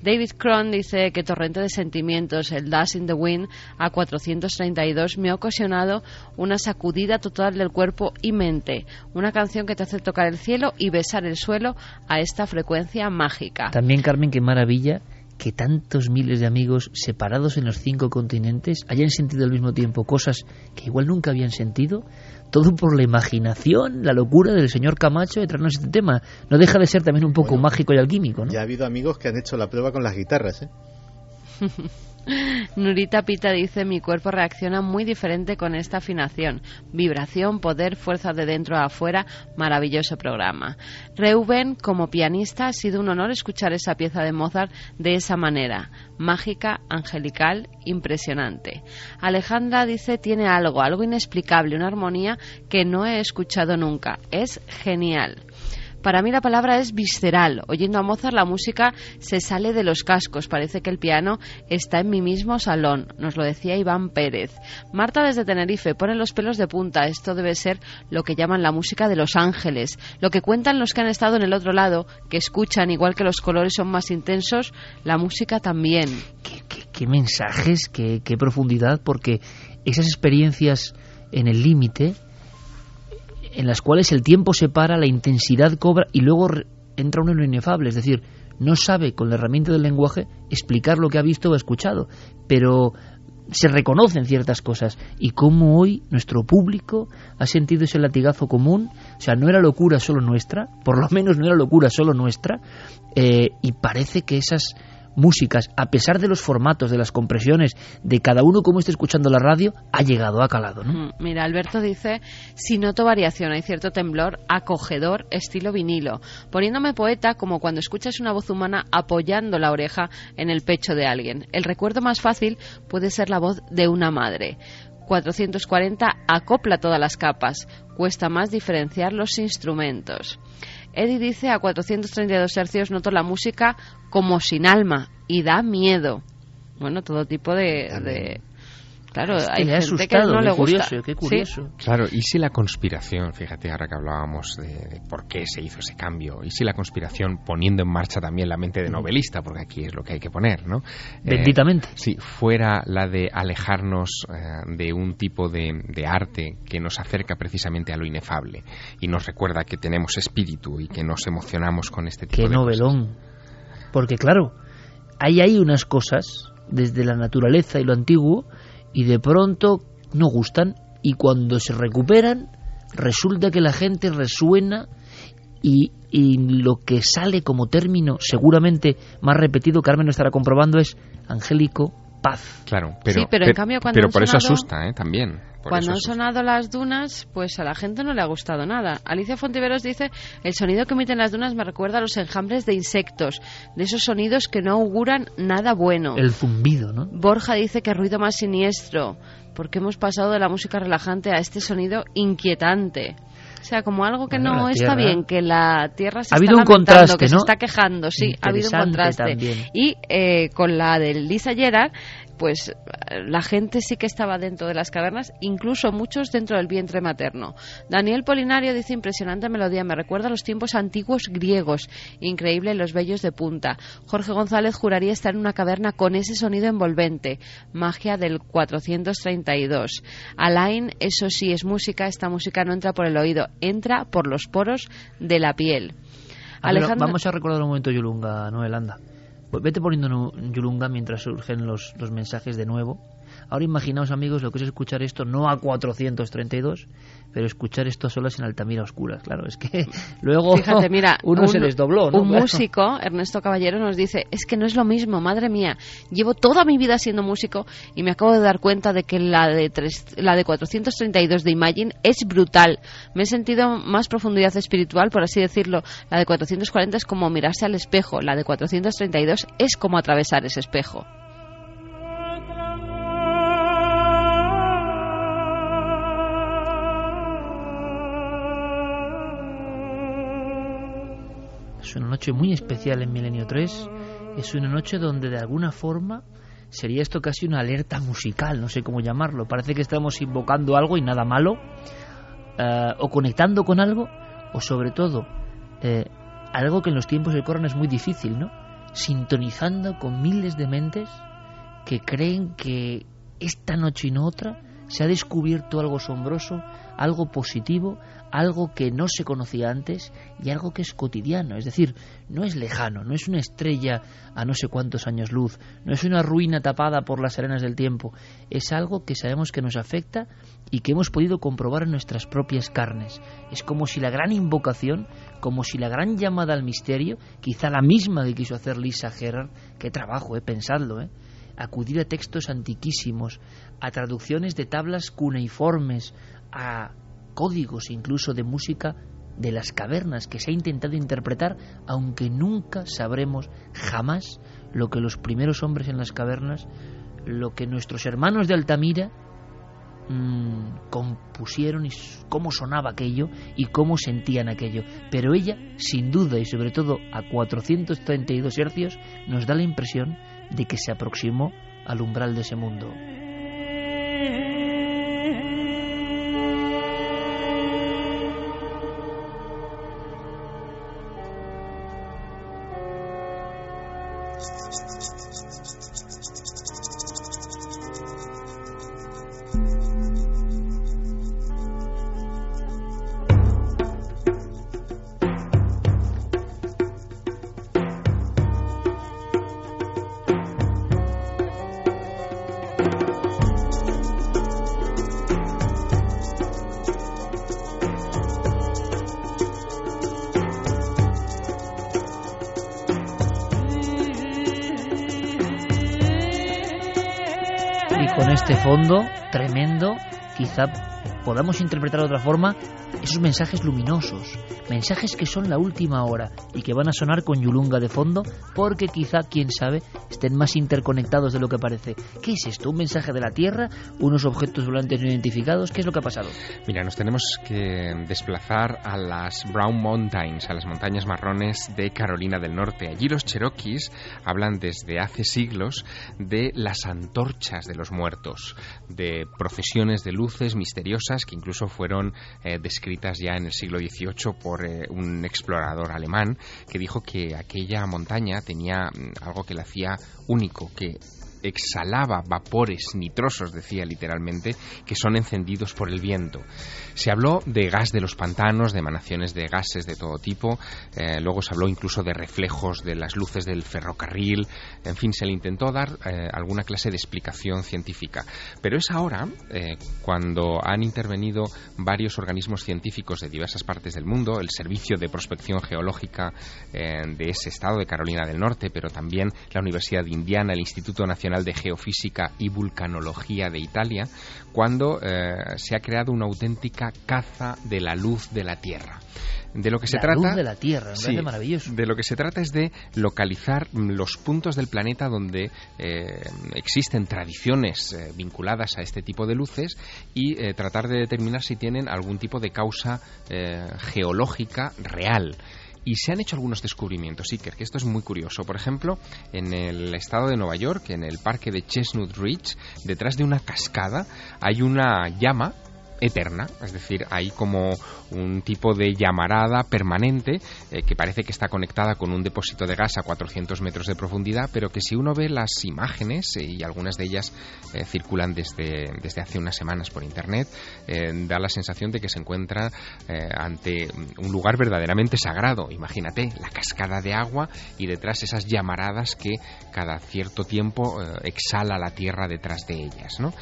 David Cron dice que Torrente de Sentimientos, el Dust in the Wind a 432 me ha ocasionado una sacudida total del cuerpo y mente. Una canción que te hace tocar el cielo y besar el suelo a esta frecuencia mágica. También, Carmen, qué maravilla que tantos miles de amigos separados en los cinco continentes hayan sentido al mismo tiempo cosas que igual nunca habían sentido, todo por la imaginación, la locura del señor Camacho de traernos este tema. No deja de ser también un poco mágico y alquímico, ¿no? Ya ha habido amigos que han hecho la prueba con las guitarras, ¿eh? (laughs) (laughs) Nurita Pita dice, mi cuerpo reacciona muy diferente con esta afinación. Vibración, poder, fuerza de dentro a afuera, maravilloso programa. Reuben, como pianista, ha sido un honor escuchar esa pieza de Mozart de esa manera. Mágica, angelical, impresionante. Alejandra dice, tiene algo, algo inexplicable, una armonía que no he escuchado nunca. Es genial. Para mí la palabra es visceral. Oyendo a Mozart la música se sale de los cascos. Parece que el piano está en mi mismo salón. Nos lo decía Iván Pérez. Marta desde Tenerife pone los pelos de punta. Esto debe ser lo que llaman la música de los ángeles. Lo que cuentan los que han estado en el otro lado, que escuchan igual que los colores son más intensos, la música también. Qué, qué- qué mensajes, qué, qué profundidad, porque esas experiencias en el límite, en las cuales el tiempo se para, la intensidad cobra y luego entra uno en lo inefable, es decir, no sabe con la herramienta del lenguaje explicar lo que ha visto o escuchado, pero se reconocen ciertas cosas. Y cómo hoy nuestro público ha sentido ese latigazo común, o sea, no era locura solo nuestra, por lo menos no era locura solo nuestra, eh, y parece que esas músicas, a pesar de los formatos, de las compresiones, de cada uno como esté escuchando la radio, ha llegado a calado. Mm, mira, Alberto dice, si noto variación, hay cierto temblor acogedor, estilo vinilo, poniéndome poeta como cuando escuchas una voz humana apoyando la oreja en el pecho de alguien. El recuerdo más fácil puede ser la voz de una madre. 440 acopla todas las capas, cuesta más diferenciar los instrumentos. Eddie dice a 432 hercios noto la música como sin alma y da miedo. Bueno, todo tipo de, Claro, hay gente que no le gusta. qué curioso. Claro, y si la conspiración, fíjate ahora que hablábamos de, por qué se hizo ese cambio, y si la conspiración poniendo en marcha también la mente de novelista, porque aquí es lo que hay que poner, ¿no? Eh, Benditamente. si fuera la de alejarnos eh, de un tipo de, de, arte que nos acerca precisamente a lo inefable y nos recuerda que tenemos espíritu y que nos emocionamos con este tipo qué de novelón. Porque claro, ahí hay unas cosas desde la naturaleza y lo antiguo y de pronto no gustan y cuando se recuperan resulta que la gente resuena y, lo que sale como término seguramente más repetido, Carmen lo estará comprobando, es angélico, paz. Claro, pero, sí, pero, en cambio cuando pero por eso asusta ¿eh? también. cuando han sonado las dunas, pues a la gente no le ha gustado nada. Alicia Fontiveros dice, el sonido que emiten las dunas me recuerda a los enjambres de insectos, de esos sonidos que no auguran nada bueno. El zumbido, ¿no? Borja dice que ruido más siniestro, porque hemos pasado de la música relajante a este sonido inquietante. O sea, como algo que no está bien, que la Tierra se ha está un contraste, que se está quejando, sí, ha habido un contraste. Y eh, con la de Lisa Gerard, pues la gente sí que estaba dentro de las cavernas, incluso muchos dentro del vientre materno. Daniel Polinario dice impresionante melodía, me recuerda a los tiempos antiguos griegos, increíble los bellos de punta. Jorge González juraría estar en una caverna con ese sonido envolvente, magia del 432. Alain, eso sí es música, esta música no entra por el oído, entra por los poros de la piel. vamos a recordar un momento Yulunga, Noelanda. Pues vete poniendo Yulunga mientras surgen los, los mensajes de nuevo. Ahora imaginaos, amigos, lo que es escuchar esto no a 432, pero escuchar esto solas en Altamira Oscuras. Claro, es que (laughs) luego Fíjate, mira, (laughs) uno se les dobló. ¿no? Un músico, Ernesto Caballero, nos dice, es que no es lo mismo, madre mía, llevo toda mi vida siendo músico y me acabo de dar cuenta de que la de, la de 432 de Imagine es brutal. Me he sentido más profundidad espiritual, por así decirlo. La de 440 es como mirarse al espejo, la de 432 es como atravesar ese espejo. Es una noche muy especial en Milenio 3. Es una noche donde de alguna forma sería esto casi una alerta musical, no sé cómo llamarlo. Parece que estamos invocando algo y nada malo, eh, o conectando con algo, o sobre todo eh, algo que en los tiempos que corren es muy difícil, ¿no? Sintonizando con miles de mentes que creen que esta noche y no otra se ha descubierto algo asombroso, algo positivo, algo que no se conocía antes y algo que es cotidiano, es decir, no es lejano, no es una estrella a no sé cuántos años luz, no es una ruina tapada por las arenas del tiempo, es algo que sabemos que nos afecta y que hemos podido comprobar en nuestras propias carnes. Es como si la gran invocación, como si la gran llamada al misterio, quizá la misma que quiso hacer Lisa Gerard, qué trabajo, eh, pensadlo, eh, acudir a textos antiquísimos, a traducciones de tablas cuneiformes, a códigos incluso de música de las cavernas que se ha intentado interpretar, aunque nunca sabremos jamás lo que los primeros hombres en las cavernas, lo que nuestros hermanos de Altamira mmm, compusieron y cómo sonaba aquello y cómo sentían aquello. Pero ella, sin duda y sobre todo a 432 hercios, nos da la impresión de que se aproximó al umbral de ese mundo. Podamos interpretar de otra forma esos mensajes luminosos, mensajes que son la última hora y que van a sonar con Yulunga de fondo porque quizá, quién sabe, estén más interconectados de lo que parece. ¿Qué es esto? ¿Un mensaje de la Tierra? ¿Unos objetos volantes no identificados? ¿Qué es lo que ha pasado? Mira, nos tenemos que desplazar a las Brown Mountains, a las montañas marrones de Carolina del Norte. Allí los cherokees hablan desde hace siglos de las antorchas de los muertos, de procesiones de luces misteriosas que incluso fueron eh, descritas ya en el siglo XVIII por eh, un explorador alemán que dijo que aquella montaña tenía mm, algo que la hacía único, que exhalaba vapores nitrosos, decía literalmente, que son encendidos por el viento. Se habló de gas de los pantanos, de emanaciones de gases de todo tipo, eh, luego se habló incluso de reflejos de las luces del ferrocarril, en fin, se le intentó dar eh, alguna clase de explicación científica. Pero es ahora, eh, cuando han intervenido varios organismos científicos de diversas partes del mundo, el Servicio de Prospección Geológica de ese estado, de Carolina del Norte, pero también la Universidad de Indiana, el Instituto Nacional de Geofísica y Vulcanología de Italia, cuando eh, se ha creado una auténtica caza de la luz de la Tierra. De lo que se trata de la Tierra, maravilloso. De lo que se trata es de localizar los puntos del planeta donde eh, existen tradiciones eh, vinculadas a este tipo de luces y tratar de determinar si tienen algún tipo de causa geológica real y se han hecho algunos descubrimientos, Iker, que esto es muy curioso. Por ejemplo, en el estado de Nueva York, en el parque de Chestnut Ridge, detrás de una cascada hay una llama eterna, es decir, hay como un tipo de llamarada permanente eh, que parece que está conectada con un depósito de gas a 400 metros de profundidad, pero que si uno ve las imágenes, eh, y algunas de ellas eh, circulan desde, desde hace unas semanas por internet, da la sensación de que se encuentra ante un lugar verdaderamente sagrado. Imagínate, la cascada de agua y detrás esas llamaradas que cada cierto tiempo exhala la tierra detrás de ellas, ¿no?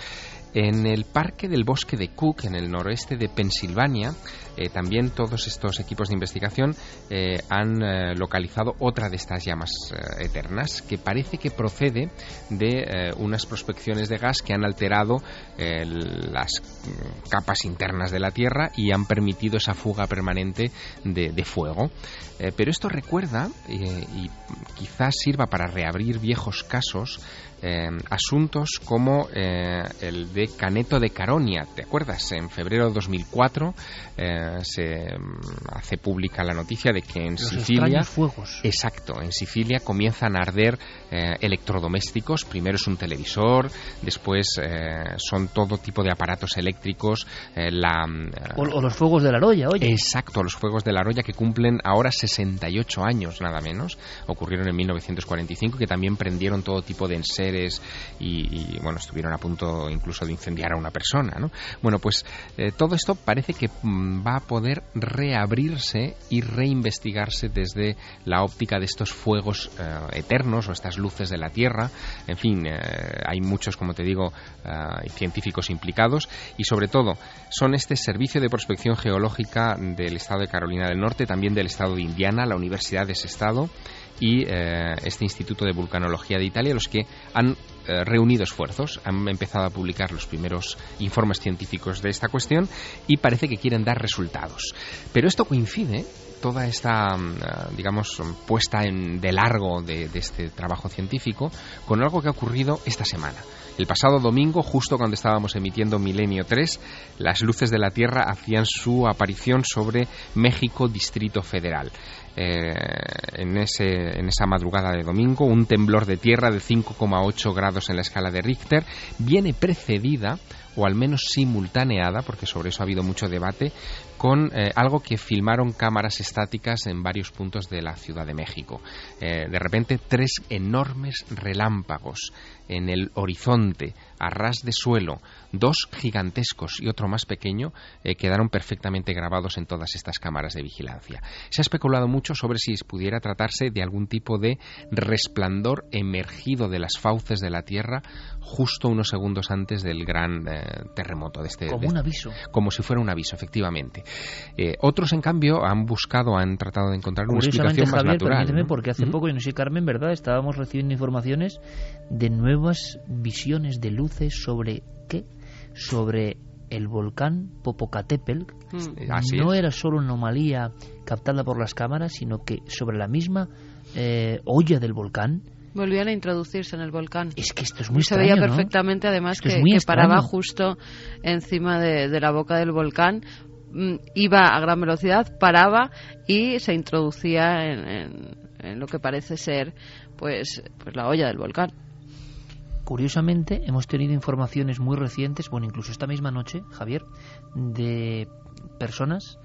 En el Parque del Bosque de Cook, en el noroeste de Pensilvania, eh, también todos estos equipos de investigación eh, han eh, localizado otra de estas llamas eternas que parece que procede de unas prospecciones de gas que han alterado las mm, capas internas de la Tierra y han permitido esa fuga permanente de, fuego. pero esto recuerda y quizás sirva para reabrir viejos casos asuntos como el de Caneto de Caronia. ¿Te acuerdas? En febrero de 2004 se mm, hace pública la noticia de que en Sicilia fuegos. exacto en Sicilia comienzan a arder eh, electrodomésticos. Primero es un televisor después eh, son todo tipo de aparatos eléctricos eh, la mm, o, los fuegos de la Roya oye. Exacto los fuegos de la Roya que cumplen ahora 68 años nada menos. Ocurrieron en 1945 que también prendieron todo tipo de enseres y, bueno estuvieron a punto incluso de incendiar a una persona ¿no? bueno pues todo esto parece que mm, va a poder reabrirse y reinvestigarse desde la óptica de estos fuegos eternos o estas luces de la Tierra. En fin, eh, hay muchos, como te digo, eh, científicos implicados y sobre todo son este Servicio de Prospección Geológica del Estado de Carolina del Norte, también del Estado de Indiana, la Universidad de ese estado y este Instituto de Vulcanología de Italia, los que han eh, reunido esfuerzos, han empezado a publicar los primeros informes científicos de esta cuestión y parece que quieren dar resultados. Pero esto coincide toda esta, mm, eh, digamos, puesta en, de largo de, este trabajo científico con algo que ha ocurrido esta semana. El pasado domingo, justo cuando estábamos emitiendo Milenio 3, las luces de la Tierra hacían su aparición sobre México Distrito Federal. Eh, en, ese, en esa madrugada de domingo, un temblor de tierra de 5,8 grados en la escala de Richter, viene precedida o al menos simultaneada, porque sobre eso ha habido mucho debate, con eh, algo que filmaron cámaras estáticas en varios puntos de la Ciudad de México. Eh, de repente, tres enormes relámpagos en el horizonte, a ras de suelo, dos gigantescos y otro más pequeño eh, quedaron perfectamente grabados en todas estas cámaras de vigilancia. Se ha especulado mucho sobre si pudiera tratarse de algún tipo de resplandor emergido de las fauces de la Tierra justo unos segundos antes del gran eh, terremoto de este. Como un aviso. Como si fuera un aviso, efectivamente. Eh, otros, en cambio, han buscado, han tratado de encontrar una explicación más Javier, natural. Permíteme, porque hace poco, yo no sé, Carmen, ¿verdad? Estábamos recibiendo informaciones de nuevas visiones de luces sobre qué? Sobre el volcán Popocatépetl. Así no es. era solo una anomalía captada por las cámaras, sino que sobre la misma eh, olla del volcán Volvían a introducirse en el volcán. Es que esto es muy se extraño, veía ¿no? perfectamente, además, Esto que, paraba justo encima de, de la boca del volcán. Mm, Iba a gran velocidad, paraba y se introducía en, en- en lo que parece ser pues, pues la olla del volcán. Curiosamente, hemos tenido informaciones muy recientes, bueno, incluso esta misma noche, Javier, de personas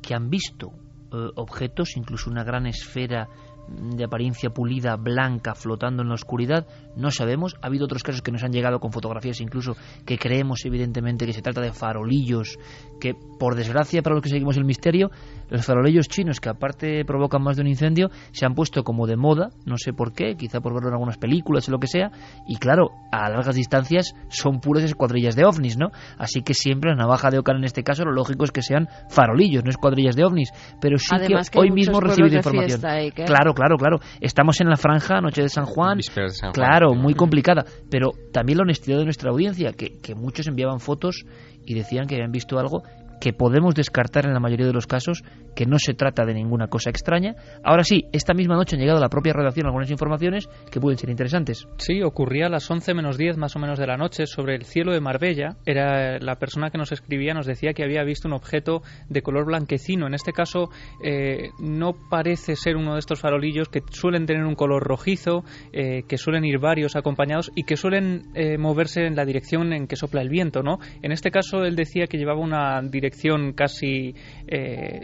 que han visto eh, objetos, incluso una gran esfera de apariencia pulida, blanca, flotando en la oscuridad. No sabemos. Ha habido otros casos que nos han llegado con fotografías, incluso que creemos, evidentemente, que se trata de farolillos, que, por desgracia, para los que seguimos el misterio, los farolillos chinos, que aparte provocan más de un incendio, se han puesto como de moda, no sé por qué, quizá por verlo en algunas películas o lo que sea, y claro, a largas distancias son puras escuadrillas de ovnis, ¿no? Así que siempre la navaja de Ocan en este caso, lo lógico es que sean farolillos, no escuadrillas de ovnis, pero sí Además que, hoy mismo recibido información. fiesta Claro, claro, claro. Estamos en la franja, noche de San Juan, Vísperas de San Juan. Claro, muy complicada. Pero también la honestidad de nuestra audiencia, que, que muchos enviaban fotos y decían que habían visto algo que podemos descartar en la mayoría de los casos, que no se trata de ninguna cosa extraña. Ahora sí, esta misma noche han llegado a la propia redacción algunas informaciones que pueden ser interesantes. Sí, ocurría a las 11 menos 10 más o menos de la noche sobre el cielo de Marbella. Era la persona que nos escribía, nos decía que había visto un objeto de color blanquecino. En este caso eh, no parece ser uno de estos farolillos que suelen tener un color rojizo, eh, que suelen ir varios acompañados y que suelen eh, moverse en la dirección en que sopla el viento, ¿no? En este caso él decía que llevaba una dirección casi eh,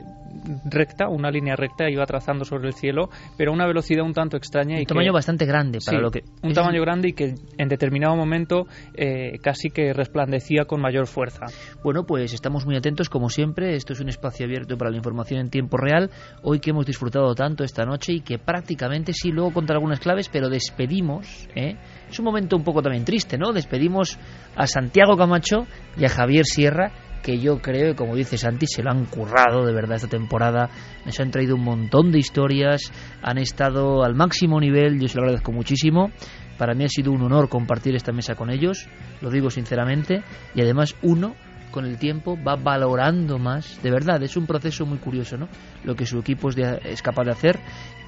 recta, una línea recta, iba trazando sobre el cielo, pero a una velocidad un tanto extraña. y Un que- tamaño bastante grande para Sí, lo que... un tamaño grande y que en determinado momento eh, casi que resplandecía con mayor fuerza. Bueno, pues estamos muy atentos como siempre. Esto es un espacio abierto para la información en tiempo real. Hoy que hemos disfrutado tanto esta noche y que prácticamente sí, luego contra algunas claves, pero despedimos. ¿eh? Es un momento un poco también triste, ¿no? Despedimos a Santiago Camacho y a Javier Sierra que yo creo, y como dice Santi, se lo han currado de verdad esta temporada. Nos han traído un montón de historias, han estado al máximo nivel, yo se lo agradezco muchísimo. Para mí ha sido un honor compartir esta mesa con ellos, lo digo sinceramente, y además uno con el tiempo va valorando más, de verdad, es un proceso muy curioso, ¿no? Lo que su equipo es, de- es capaz de hacer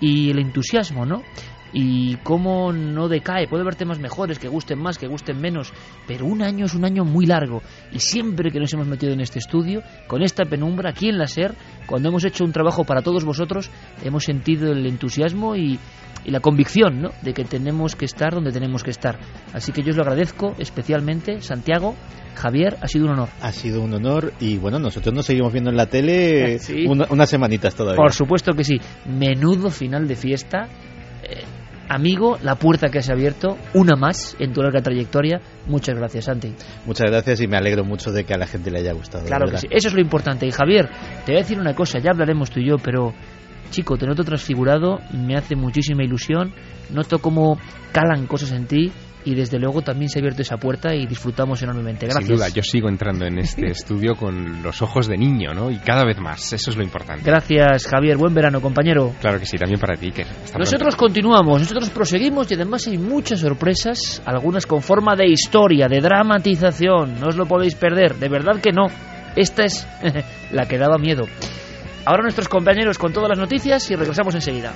y el entusiasmo, ¿no? Y cómo no decae, puede haber temas mejores, que gusten más, que gusten menos, pero un año es un año muy largo y siempre que nos hemos metido en este estudio, con esta penumbra, aquí en la SER, cuando hemos hecho un trabajo para todos vosotros, hemos sentido el entusiasmo y, y la convicción ¿no? de que tenemos que estar donde tenemos que estar. Así que yo os lo agradezco especialmente, Santiago, Javier, ha sido un honor. Ha sido un honor y bueno, nosotros nos seguimos viendo en la tele (laughs) Sí. una- unas semanitas todavía. Por supuesto que sí. Menudo final de fiesta. Amigo, la puerta que has abierto, una más en tu larga trayectoria. Muchas gracias, Santi. Muchas gracias y me alegro mucho de que a la gente le haya gustado. Claro que sí. Eso es lo importante. Y Javier, te voy a decir una cosa, ya hablaremos tú y yo, pero chico, te noto transfigurado, me hace muchísima ilusión, noto cómo calan cosas en ti y desde luego también se ha abierto esa puerta y disfrutamos enormemente. Gracias. Sin duda, yo sigo entrando en este (laughs) estudio con los ojos de niño, ¿no? Y cada vez más, eso es lo importante. Gracias, Javier. Buen verano, compañero. Claro que sí, también para ti, que hasta Nosotros continuamos, nosotros proseguimos y además hay muchas sorpresas, algunas con forma de historia, de dramatización, no os lo podéis perder, de verdad que no. Esta es (laughs) la que daba miedo. Ahora nuestros compañeros con todas las noticias y regresamos enseguida.